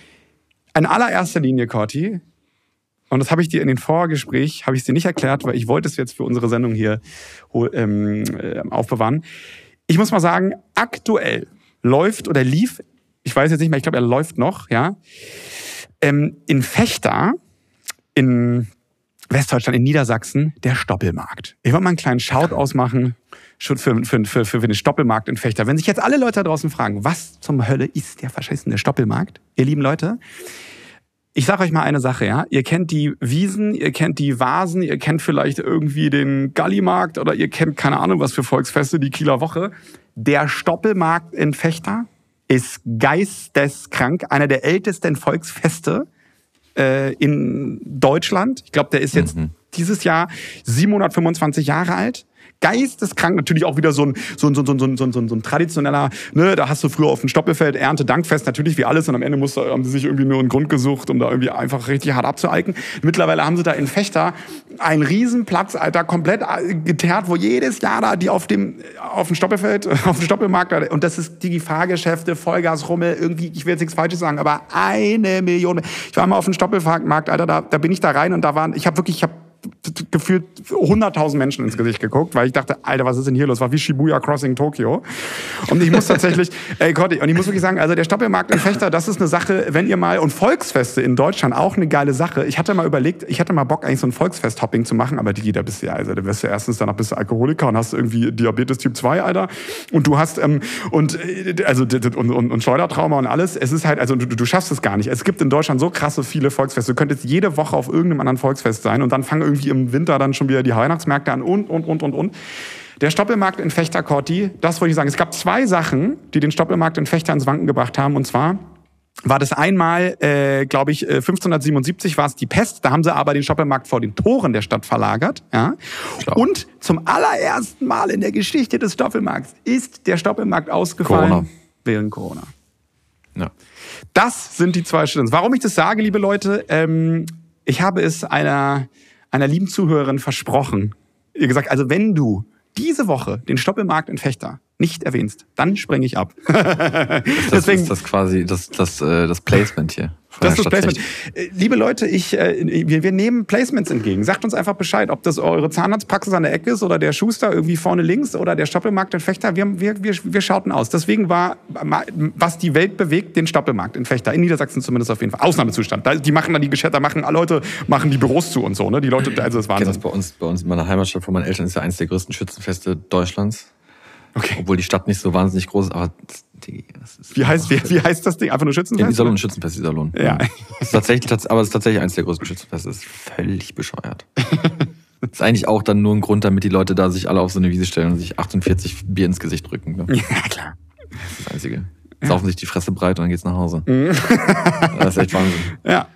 in allererster Linie, Corti, und das habe ich dir in den Vorgespräch, habe ich dir nicht erklärt, weil ich wollte es jetzt für unsere Sendung hier ähm, äh, aufbewahren. Ich muss mal sagen, aktuell läuft oder lief, ich weiß jetzt nicht mehr, ich glaube, er läuft noch, ja, ähm, in Fechter, in Westdeutschland, in Niedersachsen, der Stoppelmarkt. Ich wollte mal einen kleinen Shout ausmachen für, für, für, für, für den Stoppelmarkt in Fechter. Wenn sich jetzt alle Leute da draußen fragen, was zum Hölle ist der verschissene Stoppelmarkt, ihr lieben Leute, ich sage euch mal eine Sache, ja. Ihr kennt die Wiesen, ihr kennt die Vasen, ihr kennt vielleicht irgendwie den Gallimarkt oder ihr kennt keine Ahnung was für Volksfeste, die Kieler Woche. Der Stoppelmarkt in Fechter ist geisteskrank, einer der ältesten Volksfeste äh, in Deutschland. Ich glaube, der ist jetzt mhm. dieses Jahr 725 Jahre alt geisteskrank. Natürlich auch wieder so ein, so ein, so ein, so ein, so ein, so ein, traditioneller, ne, da hast du früher auf dem Stoppelfeld Ernte, Dankfest, natürlich wie alles. Und am Ende musste, haben sie sich irgendwie nur einen Grund gesucht, um da irgendwie einfach richtig hart abzueiken. Mittlerweile haben sie da in Fechter einen Riesenplatz, Alter, komplett äh, geteert, wo jedes Jahr da die auf dem, auf dem Stoppelfeld, auf dem Stoppelmarkt, und das ist die Fahrgeschäfte, Vollgasrummel, irgendwie, ich will jetzt nichts Falsches sagen, aber eine Million. Ich war mal auf dem Stoppelmarkt, Alter, da, da bin ich da rein und da waren, ich habe wirklich, ich habe gefühlt 100.000 Menschen ins Gesicht geguckt, weil ich dachte, Alter, was ist denn hier los? War wie Shibuya Crossing Tokyo. Und ich muss tatsächlich, ey Gott, und ich muss wirklich sagen, also der Stoppelmarkt in Fechter, das ist eine Sache, wenn ihr mal, und Volksfeste in Deutschland auch eine geile Sache. Ich hatte mal überlegt, ich hatte mal Bock, eigentlich so ein Volksfest-Hopping zu machen, aber die, da bist du ja, also da wirst du erstens danach bist du Alkoholiker und hast irgendwie Diabetes Typ 2, Alter. Und du hast, ähm, und, äh, also, und, und, und Schleudertrauma und alles. Es ist halt, also du, du schaffst es gar nicht. Es gibt in Deutschland so krasse viele Volksfeste. Du könntest jede Woche auf irgendeinem anderen Volksfest sein und dann fangen irgendwie im Winter dann schon wieder die Weihnachtsmärkte an und, und, und, und, und. Der Stoppelmarkt in Fechter Corti, das wollte ich sagen. Es gab zwei Sachen, die den Stoppelmarkt in Fechter ins Wanken gebracht haben. Und zwar war das einmal, äh, glaube ich, äh, 1577 war es die Pest. Da haben sie aber den Stoppelmarkt vor den Toren der Stadt verlagert. Ja? Und zum allerersten Mal in der Geschichte des Stoppelmarkts ist der Stoppelmarkt ausgefallen Corona. während Corona. Ja. Das sind die zwei Schritte. Warum ich das sage, liebe Leute, ähm, ich habe es einer, einer lieben Zuhörerin versprochen. Ihr gesagt, also wenn du diese Woche den Stoppelmarkt in Fechter nicht erwähnst, dann spreng ich ab. Das Deswegen, ist das quasi das, das, äh, das Placement hier. Das ist das Placement. Liebe Leute, ich, äh, wir, wir nehmen Placements entgegen. Sagt uns einfach Bescheid, ob das eure Zahnarztpraxis an der Ecke ist oder der Schuster irgendwie vorne links oder der Stoppelmarkt in Fechter. Wir, wir, wir, wir schauten aus. Deswegen war, was die Welt bewegt, den Stoppelmarkt in Fechter. In Niedersachsen zumindest auf jeden Fall. Ausnahmezustand. Da- Die machen dann die Geschäfte, machen alle Leute machen die Büros zu und so. Ne? Die Leute, also das Wahnsinn. das bei uns, bei uns in meiner Heimatstadt von meinen Eltern ist ja eines der größten Schützenfeste Deutschlands. Okay. Obwohl die Stadt nicht so wahnsinnig groß ist, aber das, das ist Wie heißt, wie, wie heißt das Ding? Einfach nur Schützenfest? Iserlohn, Schützenfest Iserlohn. Ja. Das ist tatsächlich, tats- aber es ist tatsächlich eines der größten Schützenfeste. Das ist völlig bescheuert. Das ist eigentlich auch dann nur ein Grund, damit die Leute da sich alle auf so eine Wiese stellen und sich 48 Bier ins Gesicht drücken. Ne? Ja, klar. Das ist das Einzige. Saufen sich die Fresse breit und dann geht's nach Hause. Mhm. Das ist echt Wahnsinn. Ja.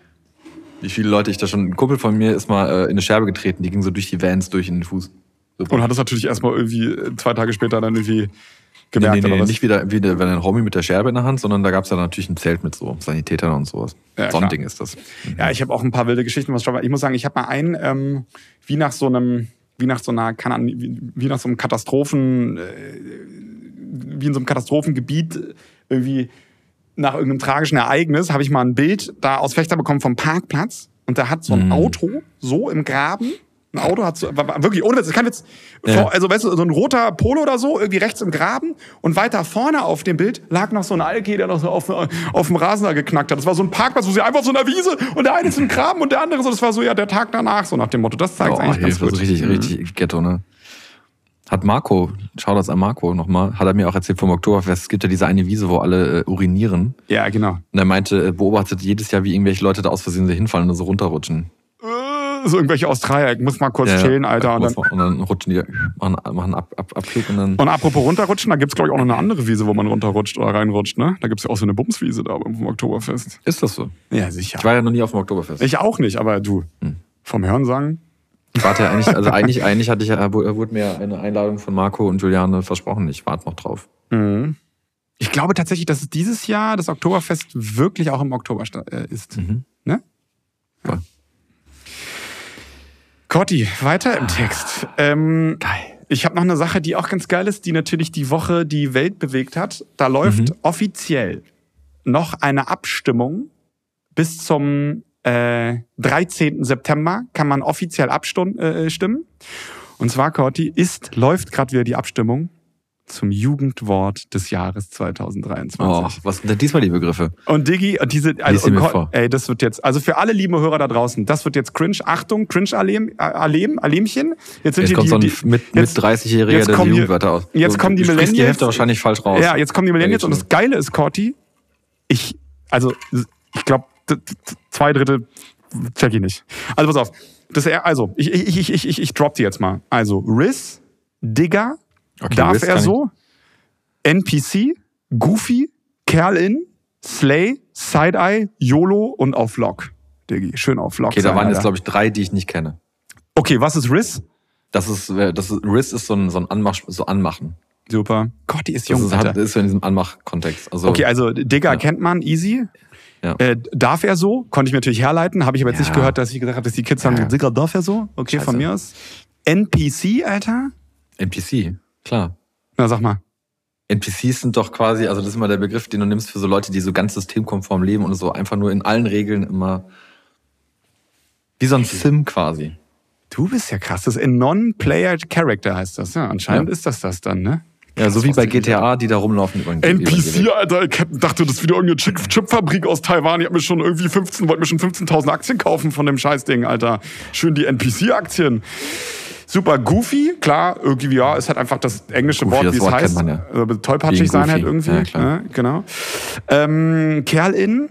Wie viele Leute ich da schon. Ein Kumpel von mir ist mal äh, in eine Scherbe getreten, die ging so durch die Vans durch in den Fuß. Super. Und hat es natürlich erstmal irgendwie äh, zwei Tage später dann irgendwie gemerkt nee, nee, nee, was? nicht wieder, wieder wenn ein Homie mit der Scherbe in der Hand, sondern da gab's ja natürlich ein Zelt mit so Sanitätern und sowas. Ja, so ein. Ding ist das. Ja, ich habe auch ein paar wilde Geschichten, was. Ich muss sagen, ich habe mal einen, ähm, wie nach so einem, wie nach so einer, Ahnung, wie, nach so einem Katastrophen, äh, wie in so einem Katastrophengebiet äh, irgendwie nach irgendeinem tragischen Ereignis, habe ich mal ein Bild da aus Fechter bekommen vom Parkplatz und da hat so ein Auto so im Graben. Ein Auto hat so, wirklich, ohne Witz, kann jetzt, Ja. also weißt du, so ein roter Polo oder so, irgendwie rechts im Graben und weiter vorne auf dem Bild lag noch so ein Alki, der noch so auf, auf dem Rasen da geknackt hat. Das war so ein Parkplatz, wo sie einfach so in der Wiese und der eine ist im Graben und der andere so, das war so ja der Tag danach, so nach dem Motto. Das zeigt Oh, eigentlich ganz Hilfe, das gut. ist richtig, richtig Ghetto, ne? Hat Marco, schau das an Marco nochmal, hat er mir auch erzählt vom Oktoberfest. Es gibt ja diese eine Wiese, wo alle äh, urinieren. Ja, genau. Und er meinte, beobachtet jedes Jahr, wie irgendwelche Leute da aus Versehen hinfallen und so runterrutschen. Äh, So irgendwelche aus Dreieck, muss mal kurz chillen, Alter. Und dann, und dann rutschen die, machen, machen Ab, Ab, Abflug und dann. und apropos runterrutschen, da gibt's glaub ich, auch noch eine andere Wiese, wo man runterrutscht oder reinrutscht, ne? Da gibt's ja auch so eine Bumswiese da beim Oktoberfest. Ist das so? Ja, sicher. Ich war ja noch nie auf dem Oktoberfest. Ich auch nicht, aber du, vom Hören sagen. Ich warte ja eigentlich, also eigentlich, eigentlich hatte ich ja, wurde mir eine Einladung von Marco und Juliane versprochen. Ich warte noch drauf. Ich glaube tatsächlich, dass es dieses Jahr das Oktoberfest wirklich auch im Oktober äh, ist. Ne? Voll. Cotti, weiter im Text. Ähm, Geil. ich habe noch eine Sache, die auch ganz geil ist, die natürlich die Woche die Welt bewegt hat. Da läuft offiziell noch eine Abstimmung bis zum äh, 13. September kann man offiziell abstimmen. Äh. Und zwar, Corti, ist, läuft gerade wieder die Abstimmung zum Jugendwort des Jahres 2023. Oh, was sind denn diesmal die Begriffe? Und Diggi, und diese, also, und vor. ey, das wird jetzt, also für alle lieben Hörer da draußen, das wird jetzt cringe. Achtung, cringe Alem, äh, Alem, Alemchen. Jetzt sind Jetzt hier kommt die, so ein die mit, mit jetzt- 30-Jähriger, jetzt der die kommen die- Jugendwörter aus. jetzt So, kommen die sprichst die Millennials. Hälfte wahrscheinlich falsch raus. Ja, jetzt kommen die Millennials und das Geile ist, Corti, ich, also, ich glaube, zwei Drittel check ich nicht. Also pass auf. Das, also, ich, ich, ich, ich, ich, ich drop die jetzt mal. Also, Riz, Digger, Okay, darf er so, NPC, Goofy, Kerl-In, Slay, Side-Eye, YOLO und auf Lock. Diggi, schön auf Lock. Okay, da waren jetzt, Alter. glaube ich, drei, die ich nicht kenne. Okay, was ist Riz? Das ist, äh, das ist, Riz ist so ein, so ein Anmach, so Anmachen. Super. Gott, die ist Das jung, ist, Alter. hat, ist so in diesem Anmach-Kontext. Also, Okay, also Digger kennt man, easy. Ja. Äh, darf er so? Konnte ich mir natürlich herleiten. Habe ich aber jetzt Ja. nicht gehört, dass ich gesagt habe, dass die Kids Ja. sagen, Digger, darf er so? Okay, von Scheiße. mir aus. NPC, Alter? NPC, klar. Na, sag mal. NPCs sind doch quasi, also das ist immer der Begriff, den du nimmst für so Leute, die so ganz systemkonform leben und so einfach nur in allen Regeln immer wie so ein Sim quasi. Du bist ja krass. Das ist a Non-Player Character heißt das. Ja, anscheinend Ja. ist das das dann, ne? Ja, so wie bei GTA, die da rumlaufen über den über den NPC. Alter, ich dachte, das ist wieder irgendeine Chip- Chipfabrik aus Taiwan. Ich hab mir schon irgendwie 15, wollte mir schon 15.000 Aktien kaufen von dem Scheißding, Alter. Schön die NPC-Aktien. Super goofy, klar, irgendwie, ja, ist halt einfach das englische Goofy, Wort, das wie es heißt. man ja. Also tollpatschig sein halt irgendwie. Ja, klar. genau. Ähm, Kerl in,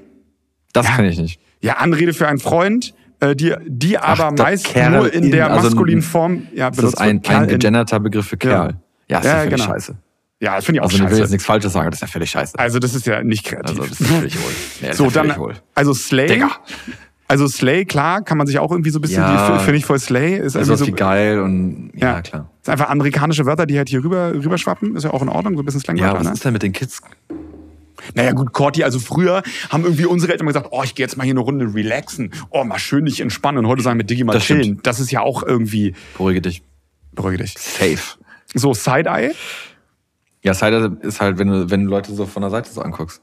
Das kann ich nicht. ja, Anrede für einen Freund, äh, die, die aber meist Kerl nur in in, der also maskulinen Form ja, Das ist ein, ein in. gegenderter Begriff für Kerl. Ja, ist Ja, ja, völlig genau. scheiße. Ja, das finde ich auch Also ich will scheiße. jetzt nichts Falsches sagen, das ist ja völlig scheiße. Also das ist ja nicht kreativ. Also das ist völlig hohl. Nee, so, ist ja dann, hohl. also Slay. Digga. Also Slay, klar, kann man sich auch irgendwie so ein bisschen, Ja. finde ich voll Slay. Ist Das ist irgendwie was so, wie geil und ja, Ja. klar. ist einfach amerikanische Wörter, die halt hier rüber, rüberschwappen. Ist ja auch in Ordnung, so ein bisschen Ja, Slangwörter, was ne? ist denn mit den Kids? Naja, gut, Corti, also früher haben irgendwie unsere Eltern immer gesagt, oh, ich gehe jetzt mal hier eine Runde relaxen. Oh, mal schön dich entspannen. Und heute sagen mit Digi mal Das stimmt. chillen. Das ist ja auch irgendwie, Beruhige dich. beruhige dich. Safe. So, Side-Eye. Ja, Side ist halt, wenn du, wenn du Leute so von der Seite so anguckst.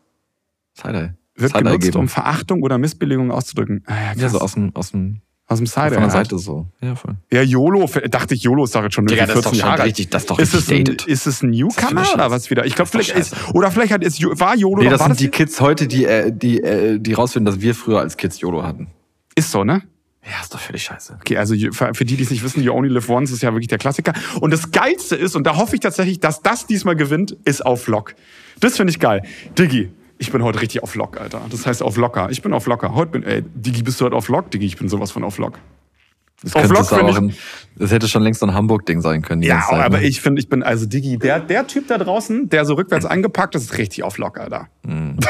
Side-Eye. Wird Side-Eye genutzt, geben. um Verachtung oder Missbilligung auszudrücken. Ah, ja, Ja, so aus dem, aus dem, Aus dem Side-Eye. von der halt. Seite so. Ja, voll. Ja, YOLO, dachte ich, YOLO ist doch jetzt schon Digga, irgendwie das ist doch 14 schon Jahre alt. richtig- das ist doch ist es ein. Ist es ein Newcomer oder was wieder? Ich glaube, Das ist vielleicht ist, oder vielleicht hat, ist, war YOLO Nee, das sind die Kids heute, die, äh, die, äh, die rausfinden, dass wir früher als Kids YOLO hatten. Ist so, ne? Ja, ist doch völlig scheiße. Okay, also für für die, die es nicht wissen, You Only Live Once ist ja wirklich der Klassiker. Und das Geilste ist, und da hoffe ich tatsächlich, dass das diesmal gewinnt, ist auf Lock. Das finde ich geil. Diggi, ich bin heute richtig auf Lock, Alter. Das heißt auf Locker. Ich bin auf Locker. Heute bin, ey, Diggi, bist du heute auf Lock? Diggi, ich bin sowas von auf Lock. Das, Auf könnte Lock auch ich- das hätte schon längst so ein Hamburg-Ding sein können. Ja, Zeit, aber ne? ich finde, ich bin, also Diggi, der, der Typ da draußen, der so rückwärts eingepackt ist, ist richtig auf Lock, Alter. Mhm.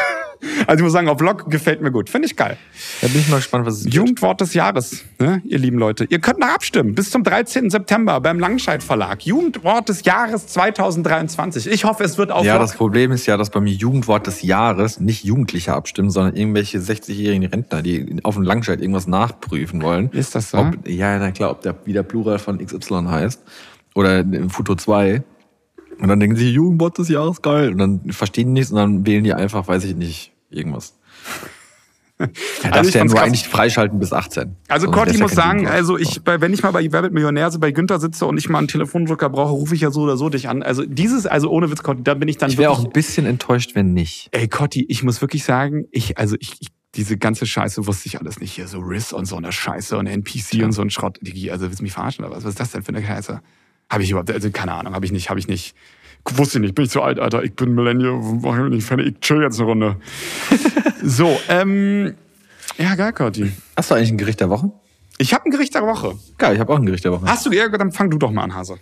Also ich muss sagen, auf Lock gefällt mir gut. Finde ich geil. Da bin ich mal gespannt, was es wird. Jugendwort des Jahres, ne, ihr lieben Leute. Ihr könnt noch abstimmen bis zum 13. September beim Langscheid Verlag. Jugendwort des Jahres 2023. Ich hoffe, es wird auf Ja, Lock. das Problem ist ja, dass bei mir Jugendwort des Jahres nicht Jugendliche abstimmen, sondern irgendwelche 60-jährigen Rentner, die auf dem Langscheid irgendwas nachprüfen wollen. Ist das so? Ob, ja, na klar, ob der wieder Plural von XY heißt. Oder im Futo 2. Und dann denken sie, Jugendwort des Jahres, geil. Und dann verstehen die nichts und dann wählen die einfach, weiß ich nicht, irgendwas. Ja, Also darfst ja nur eigentlich freischalten bis 18. Also Sonst Corti ja muss kein sagen, also ich, bei, wenn ich mal bei Wer Millionär so bei Günther sitze und ich mal einen Telefondrucker brauche, rufe ich ja so oder so dich an. Also dieses, also ohne Witz, Corti, da bin ich dann Ich wäre auch ein bisschen enttäuscht, wenn nicht. ey Corti, ich muss wirklich sagen, ich, also ich, ich diese ganze Scheiße wusste ich alles nicht hier, so Riss und so eine Scheiße und NPC und so ein Schrott. Digi, Also willst du mich verarschen oder was? Was ist das denn für eine Scheiße? Habe ich überhaupt, also keine Ahnung, habe ich nicht, habe ich nicht. Wusste ich nicht, bin ich zu alt, Alter. Ich bin Millennial, mach ich nicht fertig. Ich chill jetzt eine Runde. so, ähm, ja, geil, Corti. Hast du eigentlich ein Gericht der Woche? Ich habe ein Gericht der Woche. Geil, ich habe auch ein Gericht der Woche. Hast du eher, dann fang du doch mal an, Hase.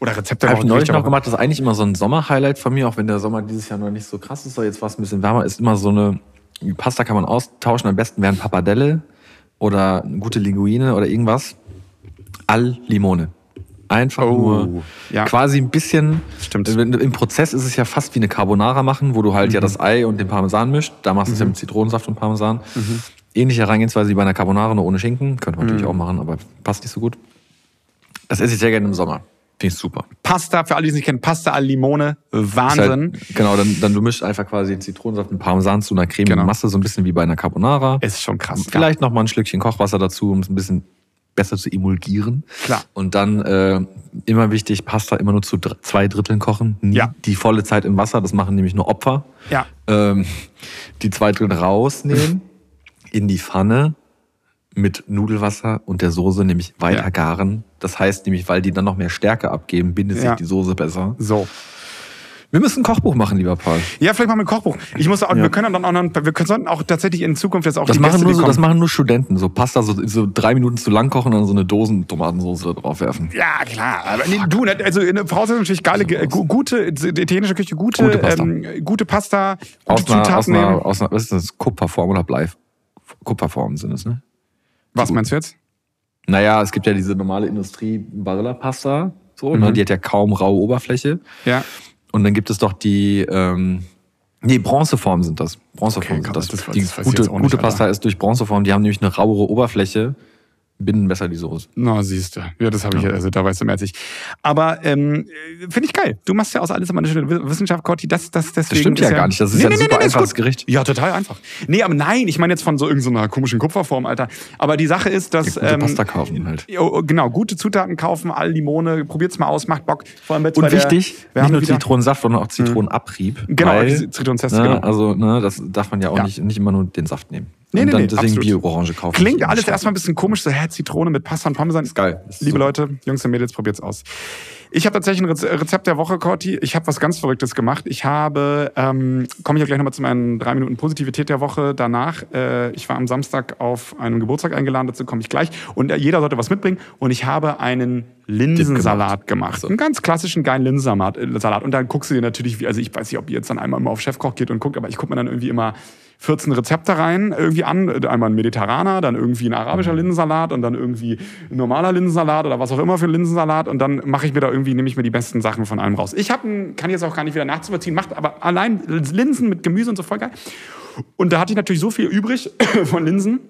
Oder Rezept der Habe Woche. ich neulich noch gemacht, das ist eigentlich immer so ein Sommer-Highlight von mir, auch wenn der Sommer dieses Jahr noch nicht so krass ist, aber jetzt war es ein bisschen wärmer, ist immer so eine, Pasta kann man austauschen, am besten wären Pappardelle oder eine gute Linguine oder irgendwas. Al Limone. Einfach Oh, nur ja. quasi ein bisschen. Stimmt. Im Prozess ist es ja fast wie eine Carbonara machen, wo du halt Mhm. ja das Ei und den Parmesan mischt. Da machst du es ja mit Zitronensaft und Parmesan. Mhm. Ähnliche Herangehensweise wie bei einer Carbonara, nur ohne Schinken. Könnte man natürlich auch machen, aber passt nicht so gut. Das esse ich sehr gerne im Sommer. Finde ich super. Pasta, für alle, die es nicht kennen, Pasta al Limone. Ist Wahnsinn. Halt, genau, dann, dann du mischst einfach quasi Zitronensaft und Parmesan zu einer cremigen Genau. Masse, so ein bisschen wie bei einer Carbonara. Ist schon krass. Vielleicht noch mal ein Schlückchen Kochwasser dazu, um es ein bisschen besser zu emulgieren. Klar. Und dann äh, immer wichtig, Pasta immer nur zu dr zwei Dritteln kochen. Nie Ja. Die volle Zeit im Wasser, das machen nämlich nur Opfer. Ja. Ähm, die zwei Drittel rausnehmen, in die Pfanne mit Nudelwasser und der Soße nämlich weiter Ja. garen. Das heißt nämlich, weil die dann noch mehr Stärke abgeben, bindet Ja. sich die Soße besser. So. Wir müssen ein Kochbuch machen, lieber Paul. Ja, vielleicht mal mit Kochbuch. Ich muss auch, Ja. wir können dann auch noch, wir können, sollten auch tatsächlich in Zukunft jetzt auch Das die machen, Gäste, nur so, das machen nur Studenten. So Pasta so, so drei Minuten zu lang kochen und dann so eine Dosen Tomatensauce da drauf werfen. Ja, klar. Aber nee, du, ne, also in der Voraussetzung natürlich geile, ge- gu- gute, italienische Küche, gute, Gute Pasta. Ähm, gute Pasta, gute Aus einer, aus Zutaten einer, aus einer, was ist das? Kupferform oder Blei? Kupferform sind es, ne? Was meinst du jetzt? Naja, es gibt ja diese normale Industrie Barilla Pasta, so, Mhm. ne? die hat ja kaum raue Oberfläche. Ja. Und dann gibt es doch die, ähm, nee, Bronzeform sind das. Bronzeform Okay, sind das. das die das gute, gute. Pasta ist durch Bronzeform, die haben nämlich eine rauere Oberfläche, binden besser die Soße. Na, siehst du. Ja, das habe ich, also da weißt du mehr als ich. Aber ähm, finde ich geil. Du machst ja aus alles immer eine schöne Wissenschaft, Cotti. Das, das, deswegen Das stimmt ist ja gar nicht. Das ist ja ein super ist einfaches. Gericht. Ja, total einfach. Nee, aber nein, ich meine jetzt von so irgendeiner komischen Kupferform, Alter. Aber die Sache ist, dass. Gute ähm, Pasta kaufen halt. Jo, genau, gute Zutaten kaufen, all Limone, probiert's mal aus, macht Bock. Vor allem jetzt bei Und der- wichtig, wir nicht nur wieder- Zitronensaft, sondern auch Zitronenabrieb. Genau, weil, Zitronenzeste, ne, genau. Also, ne, das darf man ja auch Ja. Nicht, nicht immer nur den Saft nehmen. Nee, und nee, dann nee, deswegen. Bio-Orange kaufen. Klingt alles ist erstmal ein bisschen komisch, so, hä, Zitrone mit Pasta und Parmesan. Ist geil. Ist Liebe super. Leute, Jungs und Mädels, probiert's aus. Ich habe tatsächlich ein Reze- Rezept der Woche, Corti. Ich habe was ganz Verrücktes gemacht. Ich habe, ähm, komme ich ja gleich nochmal zu meinen drei Minuten Positivität der Woche danach. Äh, ich war am Samstag auf einen Geburtstag eingeladen, dazu komme ich gleich. Und äh, jeder sollte was mitbringen. Und ich habe einen Linsensalat gemacht. Einen ganz klassischen, geilen Linsensalat. Salat. Und dann guckst du dir natürlich, wie, also ich weiß nicht, ob ihr jetzt dann einmal immer auf Chefkoch geht und guckt, aber ich gucke mir dann irgendwie immer 14 Rezepte rein irgendwie an. Einmal ein mediterraner, dann irgendwie ein arabischer Linsensalat und dann irgendwie ein normaler Linsensalat oder was auch immer für ein Linsensalat. Und dann mache ich mir da irgendwie, nehme ich mir die besten Sachen von allem raus. Ich habe einen, kann jetzt auch gar nicht wieder nachzuvollziehen, macht aber allein Linsen mit Gemüse und so voll geil. Und da hatte ich natürlich so viel übrig von Linsen.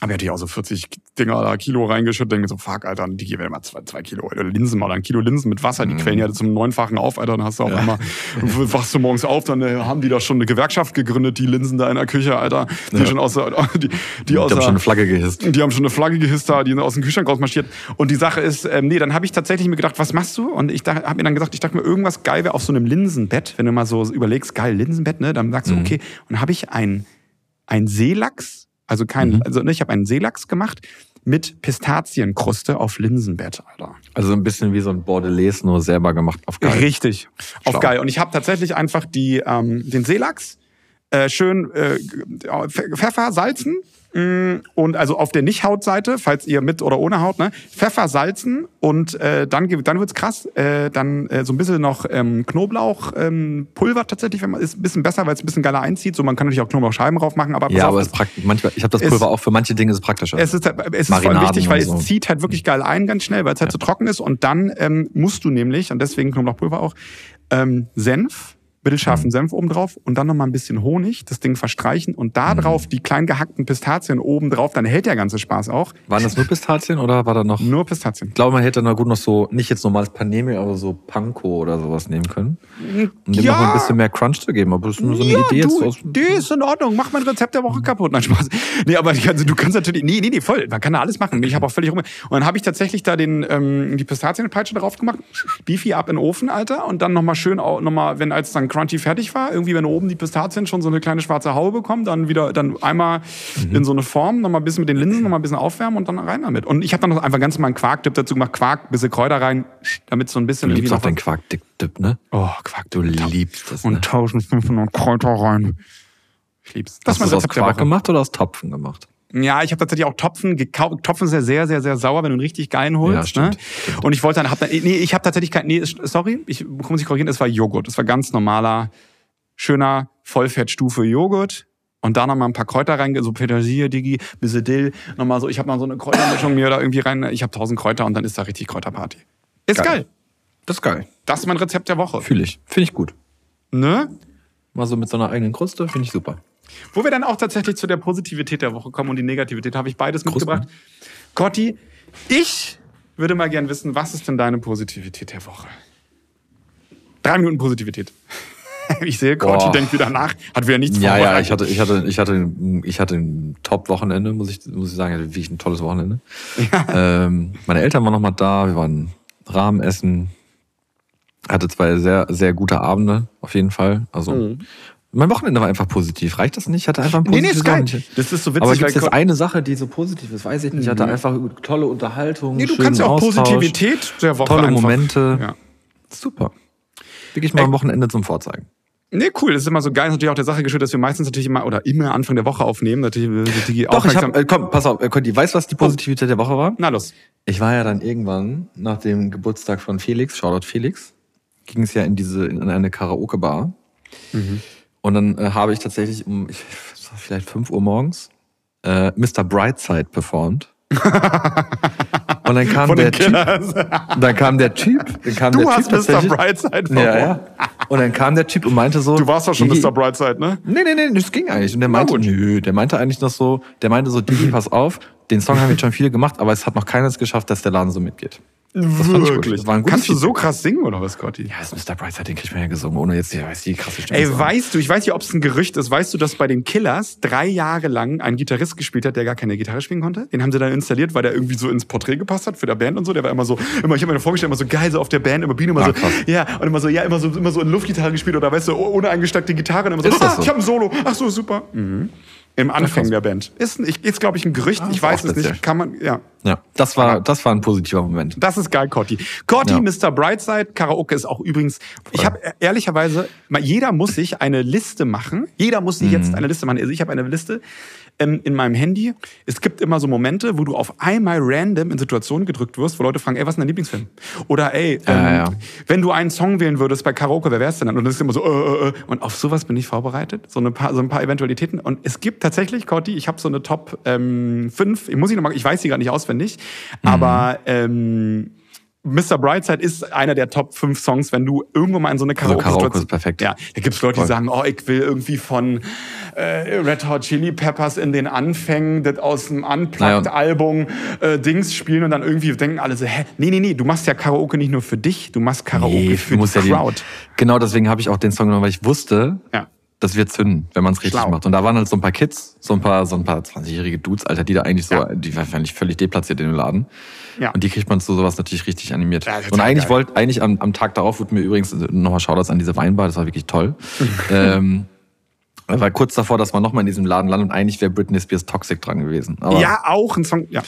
Aber hätte ich auch so 40 Dinger oder Kilo reingeschüttet, denke so, fuck, Alter, die geben mal zwei, zwei Kilo oder Linsen mal, ein Kilo Linsen mit Wasser, die quellen ja zum neunfachen auf, Alter, dann hast du auf einmal, wachst du morgens auf, dann äh, haben die da schon eine Gewerkschaft gegründet, die Linsen da in der Küche, Alter, die schon aus der, die, die aus Die haben der, schon eine Flagge gehisst. die haben schon eine Flagge gehisst da, die sind aus dem Kühlschrank rausmarschiert. Und die Sache ist, ähm, nee, dann habe ich tatsächlich mir gedacht, was machst du? Und ich habe mir dann gesagt, ich dachte mir, irgendwas geil wäre auf so einem Linsenbett, wenn du mal so überlegst, geil, Linsenbett, ne? Dann sagst du, okay. Und habe ich ein, ein Seelachs, also kein, also ne, ich habe einen Seelachs gemacht mit Pistazienkruste auf Linsenbett, Alter. Also ein bisschen wie so ein Bordelais, nur selber gemacht auf geil. Richtig. Auf Schlau. geil. Und ich habe tatsächlich einfach die, ähm, den Seelachs äh, schön äh, Pfeffer, salzen. Mh, Und also auf der Nicht-Haut-Seite, falls ihr mit oder ohne Haut, ne, Pfeffer salzen und äh, dann, dann wird's krass. Äh, dann äh, so ein bisschen noch ähm, Knoblauch, ähm, Pulver tatsächlich, wenn man ist ein bisschen besser, weil es ein bisschen geiler einzieht. So man kann natürlich auch Knoblauchscheiben drauf machen, aber Ja, auf, aber es ist praktisch. Manchmal, ich habe das Pulver auch für manche Dinge ist es praktischer. es ist, es ist Marinaden wichtig, weil so. es zieht halt wirklich geil ein, ganz schnell, weil es halt so trocken ist. Und dann ähm, musst du nämlich, und deswegen Knoblauchpulver auch, ähm, Senf. Mittelscharfen Senf oben drauf und dann nochmal ein bisschen Honig, das Ding verstreichen und da Mhm. drauf die klein gehackten Pistazien oben drauf, dann hält der ganze Spaß auch. Waren das nur Pistazien oder war da noch? Nur Pistazien. Ich glaube, man hätte da gut noch so, nicht jetzt normales Panemehl, aber so Panko oder sowas nehmen können. Um dem Ja. noch mal ein bisschen mehr Crunch zu geben. Aber das ist nur so eine Idee jetzt du, aus. die ist in Ordnung. Mach mein Rezept der Woche kaputt. Nein, Spaß. Nee, aber kannst, du kannst natürlich, nee, nee, nee, voll. Man kann da alles machen. Ich habe auch völlig rum. Und dann habe ich tatsächlich da den, ähm, die Pistazienpeitsche drauf gemacht. Beefy ab in den Ofen, Alter. Und dann nochmal schön, auch noch mal, wenn als dann Crunchy fertig war, irgendwie, wenn oben die Pistazien schon so eine kleine schwarze Haube bekommen, dann wieder, dann einmal Mhm. in so eine Form, nochmal ein bisschen mit den Linsen, nochmal ein bisschen aufwärmen und dann rein damit. Und ich habe dann noch einfach ganz normal einen Quark-Dip dazu gemacht. Quark, bisschen Kräuter rein, damit so ein bisschen Du liebst auch deinen Quark-Dip, ne? Oh, Quark. Du liebst das, Und ne? 1500 Kräuter rein. Ich lieb's. Das Hast du das aus Quark gemacht oder aus Topfen gemacht? Ja, ich habe tatsächlich auch Topfen gekauft. Topfen ist ja sehr, sehr, sehr sauer, wenn du einen richtig geilen Ja, holst. stimmt, ne? Und ich wollte dann, hab dann, nee, ich habe tatsächlich kein, nee, sorry, ich muss mich korrigieren, es war Joghurt. Es war ganz normaler, schöner Vollfettstufe Joghurt. Und da nochmal ein paar Kräuter rein, so Petersilie, Digi, bisschen Dill, nochmal so, ich habe mal so eine Kräutermischung mir da irgendwie rein, ich habe tausend Kräuter und dann ist da richtig Kräuterparty. Ist geil. Geil. Das ist geil. Das ist mein Rezept der Woche. Fühle ich. Finde ich gut. Ne? Mal so mit so einer eigenen Kruste, finde ich super. Wo wir dann auch tatsächlich zu der Positivität der Woche kommen und die Negativität, habe ich beides Krusten. mitgebracht. Gotti, ich würde mal gern wissen, was ist denn deine Positivität der Woche? Drei Minuten Positivität. Ich sehe, Boah. denkt wieder nach, hat wieder nichts Ja, ja, ich hatte, ich hatte, ich hatte, ich hatte ein Top-Wochenende, muss ich, muss ich sagen. Ich hatte wirklich ein tolles Wochenende. Ähm, meine Eltern waren noch mal da, wir waren Rahmen essen. Hatte zwei sehr, sehr gute Abende, auf jeden Fall. Also, mein Wochenende war einfach positiv. Reicht das nicht? Ich hatte einfach ein Mhm. Nee, nee, positives. Wochenende. Das ist so witzig, Aber gibt es eine Sache, die so positiv ist? Weiß ich nicht. Ich hatte einfach tolle Unterhaltung. Nee, du kannst ja auch Austausch, Positivität der Woche Tolle einfach- Momente. Ja. Super. Wirklich mal am Wochenende zum Vorzeigen. Nee, cool. Das ist immer so geil. Das ist natürlich auch der Sache geschuldet, dass wir meistens natürlich immer oder immer Anfang der Woche aufnehmen. Natürlich die, Doch, ich hab, äh, komm, pass auf, äh, Conti, weißt du, was die Positivität der Woche war? Na los. Ich war ja dann irgendwann nach dem Geburtstag von Felix, Shoutout Felix, ging es ja in diese in eine Karaoke-Bar. Und dann äh, habe ich tatsächlich um ich, vielleicht 5 Uhr morgens äh, Mr. Brightside performt. Und dann kam Von der Typ, dann kam der Typ, dann kam Du der hast Typ Mr. Brightside Ja, verloren. ja. Und dann kam der Typ und meinte so. Du warst doch schon Mr. Brightside, ne? Nee, nee, nee, das ging eigentlich. Und der meinte, nö, der meinte eigentlich noch so, der meinte so, Digi, pass auf, den Song haben jetzt schon viele gemacht, aber es hat noch keines geschafft, dass der Laden so mitgeht. Ich. Das war Kannst du so krass singen oder was, Gotti? Ja, das ist Mr. Brightside, den kriegt man ja gesungen, ohne jetzt, ja, weiß die krasse Stimme. Ey, weißt du, ich weiß nicht, ob es ein Gerücht ist, weißt du, dass bei den Killers drei Jahre lang ein Gitarrist gespielt hat, der gar keine Gitarre spielen konnte? Den haben sie dann installiert, weil der irgendwie so ins Porträt gepasst hat für der Band und so. Der war immer so, immer, ich habe mir vorgestellt, immer so geil, so auf der Band, immer Biene, immer Ah, so, krass. ja, und immer so, ja, immer so, immer so in Luftgitarre gespielt oder weißt du, ohne eingesteckte Gitarre und immer so, Ist das ah, so? ich habe ein Solo. Ach so, super. Mhm. Im Anfang der Band. Ist, ist glaube ich, ein Gerücht. Ah, ich weiß es nicht. Kann man, ja. Ja, das war, das war ein positiver Moment. Das ist geil, Cotti. Cotti, Ja. Mr. Brightside, Karaoke ist auch übrigens. Ich habe ehrlicherweise, mal, jeder muss sich eine Liste machen. Jeder muss sich Mhm. jetzt eine Liste machen. Also ich habe eine Liste ähm, in meinem Handy. Es gibt immer so Momente, wo du auf einmal random in Situationen gedrückt wirst, wo Leute fragen, ey, was ist dein Lieblingsfilm? Oder ey, ähm, Ja, ja. wenn du einen Song wählen würdest bei Karaoke, wer wär's denn dann? Und dann ist immer so, äh, äh, äh. und auf sowas bin ich vorbereitet. So, eine paar, so ein paar Eventualitäten. Und es gibt tatsächlich, Cotti, ich habe so eine Top ähm, 5, ich muss ich noch mal, ich weiß sie gerade nicht auswendig, Mhm. aber ähm, Mr. Brightside ist einer der Top 5 Songs, wenn du irgendwo mal in so eine Also Karaoke Karaoke ist perfekt. Ja, da gibt's Leute, die Voll. sagen, oh, ich will irgendwie von äh, Red Hot Chili Peppers in den Anfängen das aus dem Unplugged-Album äh, Dings spielen und dann irgendwie denken alle so, hä? Nee, nee, nee, du machst ja Karaoke nicht nur für dich, du machst Karaoke Nee, für die ja den- Crowd. Genau deswegen habe ich auch den Song genommen, weil ich wusste, Ja. das wird zünden, wenn man es richtig Schlau. macht. Und da waren halt so ein paar Kids, so ein paar, so ein paar 20-jährige Dudes, Alter, die da eigentlich so, Ja. die waren eigentlich völlig deplatziert in dem Laden. Ja. Und die kriegt man zu sowas natürlich richtig animiert. Ja, und eigentlich wollte, eigentlich am, am Tag darauf wurde mir übrigens nochmal Shoutouts an diese Weinbar, das war wirklich toll. ähm, weil kurz davor, dass man nochmal in diesem Laden landet und eigentlich wäre Britney Spears Toxic dran gewesen. Aber Ja, auch ein Song. Ja.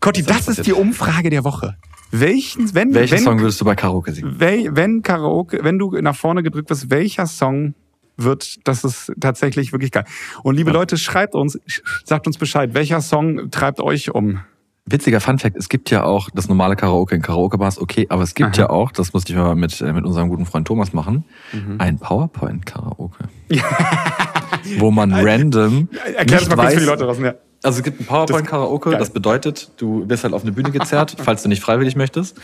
Cotti, das ist passiert. die Umfrage der Woche. Welchen, wenn, welchen wenn, Song würdest du bei Karaoke singen? wel, wenn Karaoke, wenn du nach vorne gedrückt wirst, welcher Song wird, das ist tatsächlich wirklich geil. Und liebe Leute, schreibt uns, sagt uns Bescheid, welcher Song treibt euch um? Witziger Funfact, es gibt ja auch das normale Karaoke in Karaoke-Bars, okay, aber es gibt Aha. ja auch, das musste ich mal mit, mit unserem guten Freund Thomas machen, Mhm. ein PowerPoint-Karaoke. wo man random Erklär das nicht mal kurz für die weiß- Leute draußen. Ja. Also es gibt ein PowerPoint-Karaoke, Geil. das bedeutet, du wirst halt auf eine Bühne gezerrt, falls du nicht freiwillig möchtest.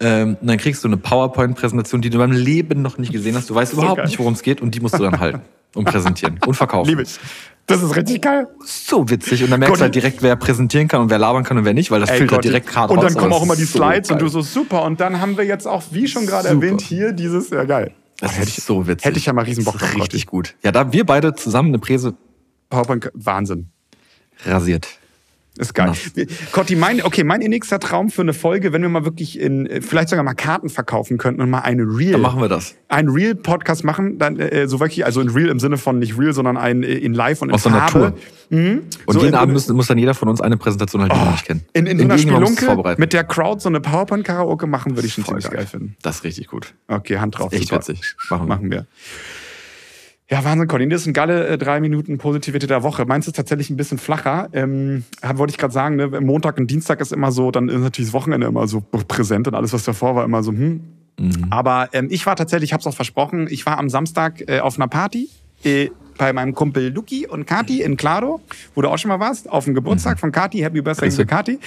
Ähm, und dann kriegst du eine PowerPoint-Präsentation, die du beim Leben noch nicht gesehen hast. Du weißt überhaupt geil. nicht, worum es geht und die musst du dann halten und präsentieren und verkaufen. Liebe ich. Das ist richtig geil. So witzig. Und dann merkst du halt direkt, wer präsentieren kann und wer labern kann und wer nicht, weil das Ey, filtert Gott. direkt gerade Und dann kommen auch immer das die ist so Slides und du so super. Und dann haben wir jetzt auch, wie schon gerade erwähnt, hier dieses, ja geil. Das ist so witzig. Hätte ich ja mal riesen Bock Das drauf. Richtig gut. Ja, da wir beide zusammen eine Präse PowerPoint, Wahnsinn. Rasiert. Ist geil. Nass. Wir- Cotti, mein, okay, mein nächster Traum für eine Folge, wenn wir mal wirklich in, äh, vielleicht sogar mal Karten verkaufen könnten und mal eine Real. Dann machen wir das. Ein Real-Podcast machen, dann äh, so wirklich, also in Real im Sinne von nicht Real, sondern ein äh, in Live und in Aus der Farbe. Natur. Und So jeden in- Abend muss, muss dann jeder von uns eine Präsentation halt, die wir noch nicht kennen. In, in so einer Irgendjemand muss es Spielunke vorbereiten. mit der Crowd so eine PowerPoint-Karaoke machen, würde ich schon ziemlich geil finden. Das ist richtig gut. Okay, Hand drauf. Echt super. witzig. Machen wir. Machen wir. Ja, Wahnsinn, ist ein geile äh, drei Minuten Positivität der Woche. Meins ist tatsächlich ein bisschen flacher. Ähm, wollte ich gerade sagen, ne, Montag und Dienstag ist immer so, dann ist natürlich das Wochenende immer so präsent und alles, was davor war, immer so, hm. Mhm. Aber ähm, ich war tatsächlich, ich habe es auch versprochen, ich war am Samstag äh, auf einer Party äh, bei meinem Kumpel Luki und Kati in Claro, wo du auch schon mal warst, auf dem Geburtstag von Kati. Happy Birthday für Kati.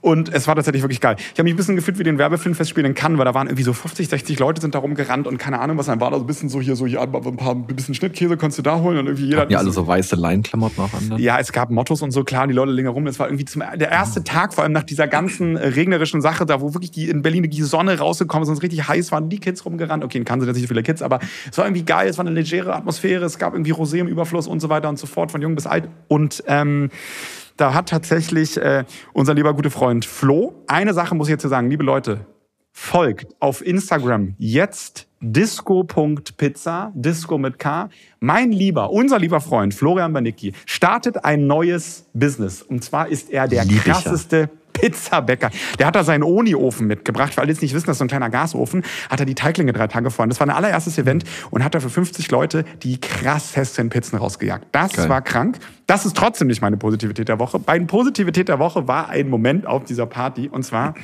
Und es war tatsächlich wirklich geil. Ich habe mich ein bisschen gefühlt wie den Werbefilmfestspiel in Cannes, weil da waren irgendwie so 50, 60 Leute sind da rumgerannt und keine Ahnung was. Dann war da so ein bisschen so hier so, ja, ein paar ein bisschen Schnittkäse konntest du da holen und irgendwie jeder. Ja, alle so weiße Leinklamotten auch an. ja, es gab Mottos und so, klar, die Leute liegen rum. Es war irgendwie zum, der erste Tag, vor allem nach dieser ganzen äh, regnerischen Sache, da wo wirklich die in Berlin die Sonne rausgekommen ist und es richtig heiß waren, die Kids rumgerannt. Okay, in Cannes sind jetzt nicht so viele Kids, aber es war irgendwie geil, es war eine legere Atmosphäre, es gab irgendwie Rosé im Überfluss und so weiter und so fort, von jung bis alt. Und ähm, da hat tatsächlich äh, unser lieber guter Freund Flo, eine Sache muss ich jetzt hier sagen, liebe Leute, folgt auf Instagram jetzt disco.pizza, Disco mit K. Mein lieber, unser lieber Freund Florian Banicki startet ein neues Business. Und zwar ist er der Lieb ich ja. krasseste Pizzabäcker. Der hat da seinen Oni-Ofen mitgebracht. Für alle, die es nicht wissen, das ist so ein kleiner Gasofen. Hat er die Teiglinge drei Tage vorhin. Das war ein allererstes Event und hat da für 50 Leute die krassesten Pizzen rausgejagt. Das Geil. war krank. Das ist trotzdem nicht meine Positivität der Woche. Meine Positivität der Woche war ein Moment auf dieser Party. Und zwar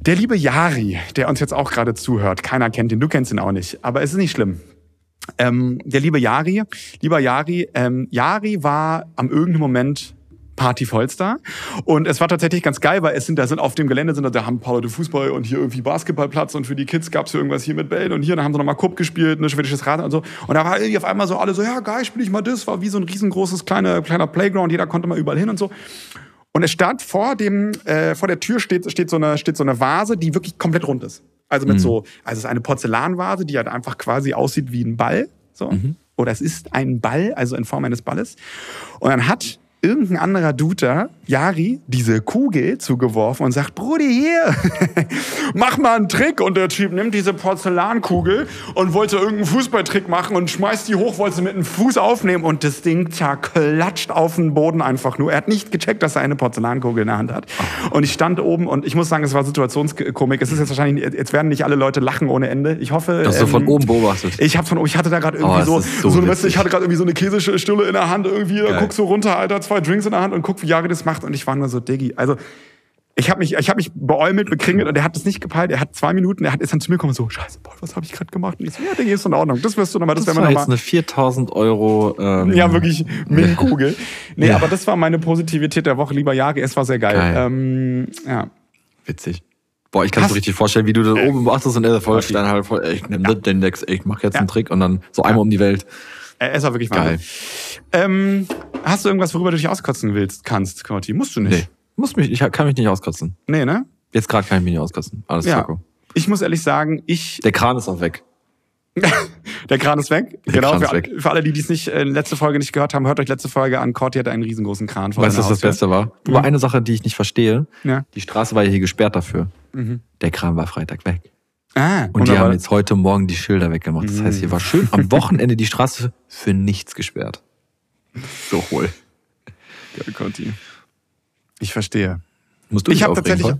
der liebe Yari, der uns jetzt auch gerade zuhört. Keiner kennt ihn, du kennst ihn auch nicht. Aber es ist nicht schlimm. Ähm, der liebe Yari, lieber Yari, ähm, Yari war am irgendeinem Moment Partyvollstar. Und es war tatsächlich ganz geil, weil es sind, da sind auf dem Gelände sind da, da haben ein paar Leute Fußball und hier irgendwie Basketballplatz und für die Kids gab's hier irgendwas hier mit Bällen und hier, dann haben sie nochmal Cup gespielt, ne, schwedisches Rad und so. Und da war irgendwie auf einmal so alle so, ja geil, spiele ich mal das, war wie so ein riesengroßes kleiner, kleiner Playground, jeder konnte mal überall hin und so. Und es stand vor dem, äh, vor der Tür steht, steht, so eine, steht so eine Vase, die wirklich komplett rund ist. Also mit so, also es ist eine Porzellanvase, die halt einfach quasi aussieht wie ein Ball. So. Oder es ist ein Ball, also in Form eines Balles. Und dann hat irgendein anderer Duder, Yari, diese Kugel zugeworfen und sagt, Brudi, hier, mach mal einen Trick. Und der Typ nimmt diese Porzellankugel und wollte irgendeinen Fußballtrick machen und schmeißt die hoch, wollte sie mit dem Fuß aufnehmen und das Ding zerklatscht auf den Boden einfach nur. Er hat nicht gecheckt, dass er eine Porzellankugel in der Hand hat. Und ich stand oben und ich muss sagen, es war Situationskomik. Es ist jetzt wahrscheinlich, jetzt werden nicht alle Leute lachen ohne Ende. Ich hoffe. Hast du von ähm, oben beobachtet. Ich hab von oben, ich hatte da gerade irgendwie Oh, so, so so, du, witzig. ich hatte gerade irgendwie so eine Käsestulle in der Hand irgendwie, Geil. guck so runter, Alter, zwei Drinks in der Hand und guck, wie Jari das macht und ich war nur so, Diggi, also ich habe mich, ich habe mich beäumelt, bekringelt und er hat das nicht gepeilt. Er hat zwei Minuten, er hat, ist dann zu mir gekommen so, scheiße, Paul, was habe ich gerade gemacht? Und ich so, ja, Diggi, ist in Ordnung. Das wirst du nochmal, das, Das werden war wir jetzt nochmal. eine 4000 Euro. Ähm, Ja, wirklich Min-Kugel. Nee, Ja. aber das war meine Positivität der Woche, lieber Jari. Es war sehr geil. Geil. Ähm, ja. Witzig. Boah, ich kann es mir richtig vorstellen, wie du da oben beachtest und er voll dann halt voll, ich nehm das, den Dex, ich mach jetzt Ja. einen Trick und dann so einmal um die Welt. Äh, Es war wirklich Geil. Ähm, hast du irgendwas, worüber du dich auskotzen willst, kannst, Corti? Musst du Nee. nicht. Muss mich, ich kann mich nicht auskotzen. Nee, ne? Jetzt gerade kann ich mich nicht auskotzen. Alles Ja. Zoco. Ich muss ehrlich sagen, ich Der Kran ist auch weg. Der Kran ist weg. Der genau. Kran für, ist weg. für alle, die dies nicht äh, letzte Folge nicht gehört haben, hört euch letzte Folge an. Corti hat einen riesengroßen Kran vor Weißt du, was das. Beste war? Aber eine Sache, die ich nicht verstehe. Ja. Die Straße war ja hier gesperrt dafür. Der Kran war Freitag weg. Ah, Und die wunderbar. haben jetzt heute Morgen die Schilder weggemacht. Das heißt, hier war schön am Wochenende die Straße für nichts gesperrt. So hohl. Geil, Corti. Ich verstehe. Musst du Ich habe tatsächlich.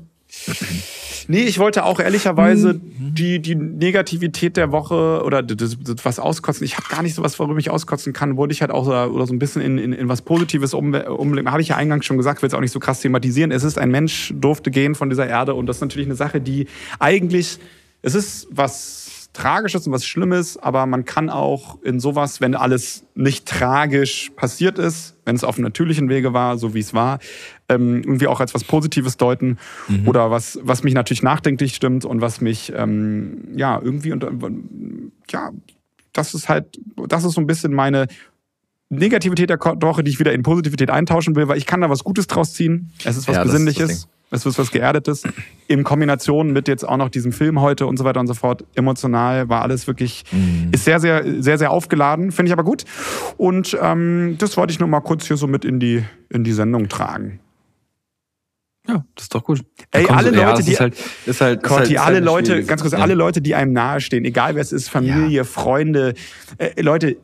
Nee, ich wollte auch ehrlicherweise Mhm. die, die Negativität der Woche oder das, das, was auskotzen. Ich habe gar nicht so was, worüber ich auskotzen kann. Wollte ich halt auch so, oder so ein bisschen in, in, in was Positives um, umlenken. Habe ich ja eingangs schon gesagt, will es auch nicht so krass thematisieren. Es ist ein Mensch, durfte gehen von dieser Erde und das ist natürlich eine Sache, die eigentlich, es ist was Tragisches und was Schlimmes, aber man kann auch in sowas, wenn alles nicht tragisch passiert ist, wenn es auf natürlichen Wege war, so wie es war, ähm, irgendwie auch als was Positives deuten oder was, was mich natürlich nachdenklich stimmt und was mich ähm, ja irgendwie und ja, das ist halt, das ist so ein bisschen meine Negativität der Woche, die ich wieder in Positivität eintauschen will, weil ich kann da was Gutes draus ziehen. Es ist was Ja, Besinnliches. Es ist was Geerdetes. In Kombination mit jetzt auch noch diesem Film heute und so weiter und so fort. Emotional war alles wirklich, Mhm. ist sehr, sehr, sehr, sehr aufgeladen. Finde ich aber gut. Und ähm, das wollte ich nur mal kurz hier so mit in die, in die Sendung tragen. Ja, das ist doch gut. Ey, Da kommen alle so- ja, Leute, es die- ist halt, ist halt, ist Conti, halt, ist alle halt Leute, ganz kurz, ja. alle Leute, die einem nahestehen, egal wer es ist, Familie, Freunde, äh, Leute,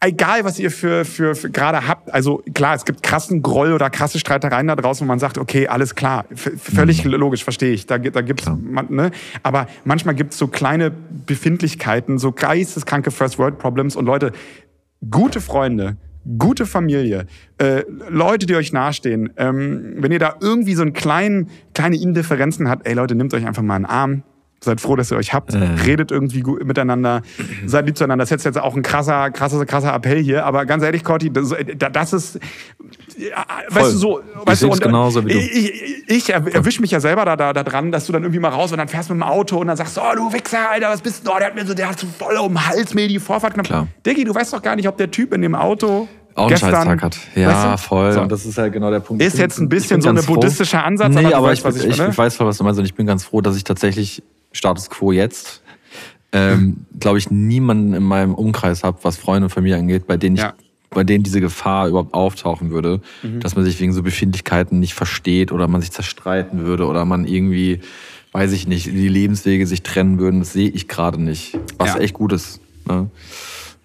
egal was ihr für, für, für gerade habt, also klar, es gibt krassen Groll oder krasse Streitereien da draußen, wo man sagt, okay, alles klar, völlig logisch, verstehe ich, da, da gibt's, man, ne? aber manchmal gibt's so kleine Befindlichkeiten, so geisteskranke First-World-Problems und Leute, gute Freunde, gute Familie, äh, Leute, die euch nahestehen, ähm, wenn ihr da irgendwie so einen kleinen, kleine Indifferenzen habt, ey Leute, nehmt euch einfach mal einen Arm. Seid froh, dass ihr euch habt. Äh. Redet irgendwie gut miteinander. Seid lieb zueinander. Das ist jetzt auch ein krasser, krasser, krasser Appell hier. Aber ganz ehrlich, Corti, das, das ist, ja, weißt du, so, weißt du, seh's und, genauso wie du. ich, ich, ich erwische mich ja selber da, da, da dran, dass du dann irgendwie mal raus und dann fährst mit dem Auto und dann sagst du, oh, du Wichser, Alter, was bist du? Oh, der hat mir so, der hat so voll um den Hals mir die Vorfahrt genommen. Klar. Diggi, du weißt doch gar nicht, ob der Typ in dem Auto auch einen gestern, Scheißtag hat. Ja, weißt du? voll. So. Und das ist halt genau der Punkt. Ist Ich jetzt ein ich bisschen so ein buddhistischer Ansatz, Nee, aber du aber weißt, ich, was ich ich, ich weiß voll, was du meinst. Und ich bin ganz froh, dass ich tatsächlich Status Quo jetzt, ähm, glaube ich, niemanden in meinem Umkreis habe, was Freunde und Familie angeht, bei denen ich Ja. bei denen diese Gefahr überhaupt auftauchen würde, Mhm. dass man sich wegen so Befindlichkeiten nicht versteht oder man sich zerstreiten würde oder man irgendwie, weiß ich nicht, die Lebenswege sich trennen würden. Das sehe ich gerade nicht. Was Ja. echt gut ist. Ne?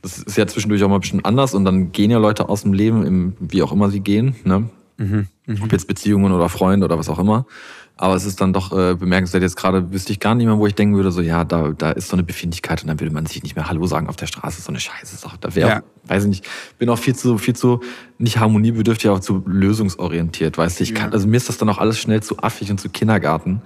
Das ist ja zwischendurch auch mal ein bisschen anders und dann gehen ja Leute aus dem Leben, im, wie auch immer sie gehen. Ne? Mhm, Ob jetzt Beziehungen oder Freunde oder was auch immer. Aber es ist dann doch äh, bemerkenswert. Jetzt gerade wüsste ich gar nicht mehr, wo ich denken würde, so ja, da, da ist so eine Befindlichkeit und dann würde man sich nicht mehr Hallo sagen auf der Straße. So eine Scheiße. Auch, da wäre, Ja. weiß ich nicht, bin auch viel zu, viel zu nicht harmoniebedürftig, aber zu lösungsorientiert. Weißt du, ich kann, also mir ist das dann auch alles schnell zu affig und zu Kindergarten.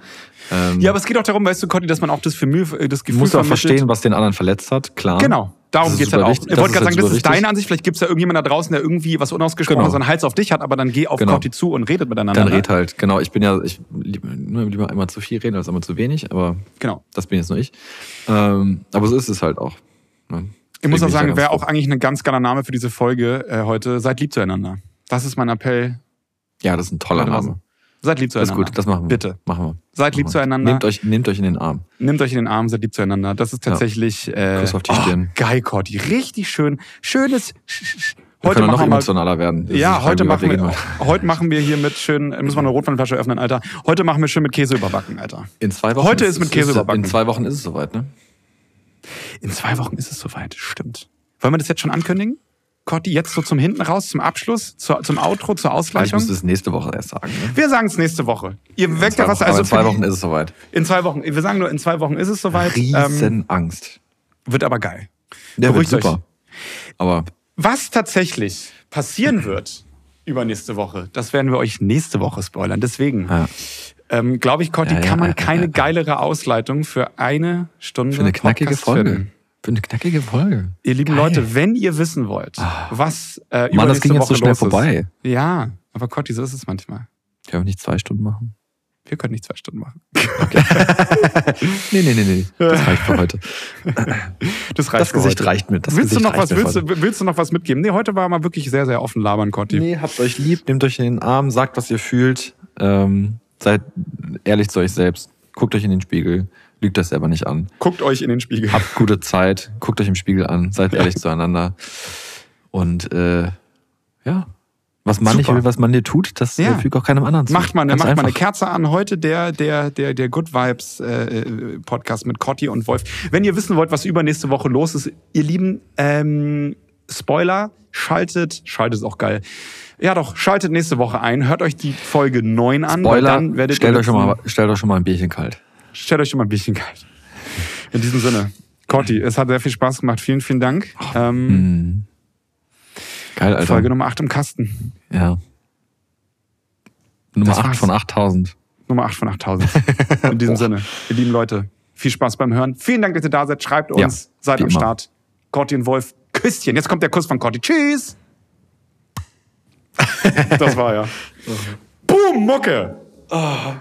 Ähm, Ja, aber es geht auch darum, weißt du, Conti, dass man auch das, Gefühl, das du Gefühl musst auch verstehen, was den anderen verletzt hat, klar. Genau. Darum Das ist geht's halt auch. wichtig. Ich Das wollte gerade halt sagen, das ist deine wichtig. Ansicht. Vielleicht gibt's ja irgendjemand da draußen, der irgendwie was unausgesprochenes Genau. an den Hals auf dich hat, aber dann geh auf Genau. Corti zu und redet miteinander. Dann ne? red halt, genau. Ich bin ja, ich nur lieber immer zu viel reden als immer zu wenig, aber Genau. das bin jetzt nur ich. Ähm, aber so ist es halt auch. ne? Ich muss auch sagen, wäre auch eigentlich ein ganz geiler Name für diese Folge äh, heute. Seid lieb zueinander. Das ist mein Appell. Ja, das ist ein toller. Name. Seid lieb Das ist zueinander. gut, das machen wir. Bitte. Machen wir. Seid lieb Machen wir. zueinander. Nehmt euch, nehmt euch in den Arm. Nehmt euch in den Arm, seid lieb zueinander. Das ist tatsächlich. Äh, Kuss auf die oh, Stirn. Geil, Corti. Richtig schön. Schönes Sch- Sch- Wir Heute können noch machen wir mal, emotionaler werden. Das ist ja, heute machen wir, heute machen wir hier mit schön, müssen wir eine Rotweinflasche öffnen, Alter. Heute machen wir schön mit Käse überbacken, Alter. In zwei Wochen Heute ist mit Käse es, überbacken. In zwei Wochen ist es soweit, ne? In zwei Wochen ist es soweit, stimmt. Wollen wir das jetzt schon ankündigen? Cotti, jetzt so zum Hinten raus, zum Abschluss, zur, zum Outro, zur Ich Ausgleichung? muss es nächste Woche erst sagen. Ne? Wir sagen es nächste Woche. Ihr weckt ja was, also in zwei die- Wochen ist es soweit. in zwei Wochen. Wir sagen nur, in zwei Wochen ist es soweit. Ähm, Riesen Angst. wird aber geil. Der wird beruhigt euch. super. Aber Was tatsächlich passieren wird übernächste Woche, das werden wir euch nächste Woche spoilern. Deswegen, ja, ähm, glaube ich, Cotti, Ja, kann man keine geilere Ausleitung für eine Stunde für eine knackige Podcast Folge. finden. Für eine knackige Folge. Ihr lieben Geil. Leute, wenn ihr wissen wollt, was äh, Mann, das ging jetzt Woche so schnell vorbei. Ist. Ja, aber Cotti, so ist es manchmal. Können wir nicht zwei Stunden machen? Wir können nicht zwei Stunden machen. Nee, nee, nee, nee. Das reicht für heute. Das reicht Das Gesicht heute. reicht mir. Das willst du noch reicht was? Willst du, willst du noch was mitgeben? Nee, heute war mal wirklich sehr, sehr offen labern, Cotti. Nee, habt euch lieb, nehmt euch in den Arm, sagt, was ihr fühlt. Ähm, seid ehrlich zu euch selbst. Guckt euch in den Spiegel. Lügt das selber nicht an. Guckt euch in den Spiegel. Habt gute Zeit. Guckt euch im Spiegel an. Seid ehrlich zueinander. Und äh, ja, was man nicht Super. will, was man dir tut, das Ja. fügt auch keinem anderen zu. Macht Ganz macht mal eine. Kerze an. Heute der, der, der, der Good Vibes äh, äh, Podcast mit Cotti und Wolf. Wenn ihr wissen wollt, was übernächste Woche los ist, ihr Lieben, ähm, Spoiler, schaltet, schaltet ist auch geil. Ja doch, schaltet nächste Woche ein, hört euch die Folge 9 an. Spoiler, dann werdet stellt ihr euch, schon mal, stellt euch schon mal ein Bierchen kalt. Stellt euch schon mal ein bisschen kalt. In diesem Sinne, Cotti, es hat sehr viel Spaß gemacht. Vielen, vielen Dank. Ähm, Mhm. Geil, Alter. Folge Nummer 8 im Kasten. Ja. Nummer Das 8 war's. von 8000. Nummer 8 von 8000. In diesem Sinne, ihr lieben Leute, viel Spaß beim Hören. Vielen Dank, dass ihr da seid. Schreibt uns, Ja, seid am immer. Start. Cotti und Wolf, Küsschen. Jetzt kommt der Kuss von Cotti. Tschüss. Das war ja. Boom, Mucke. Oh.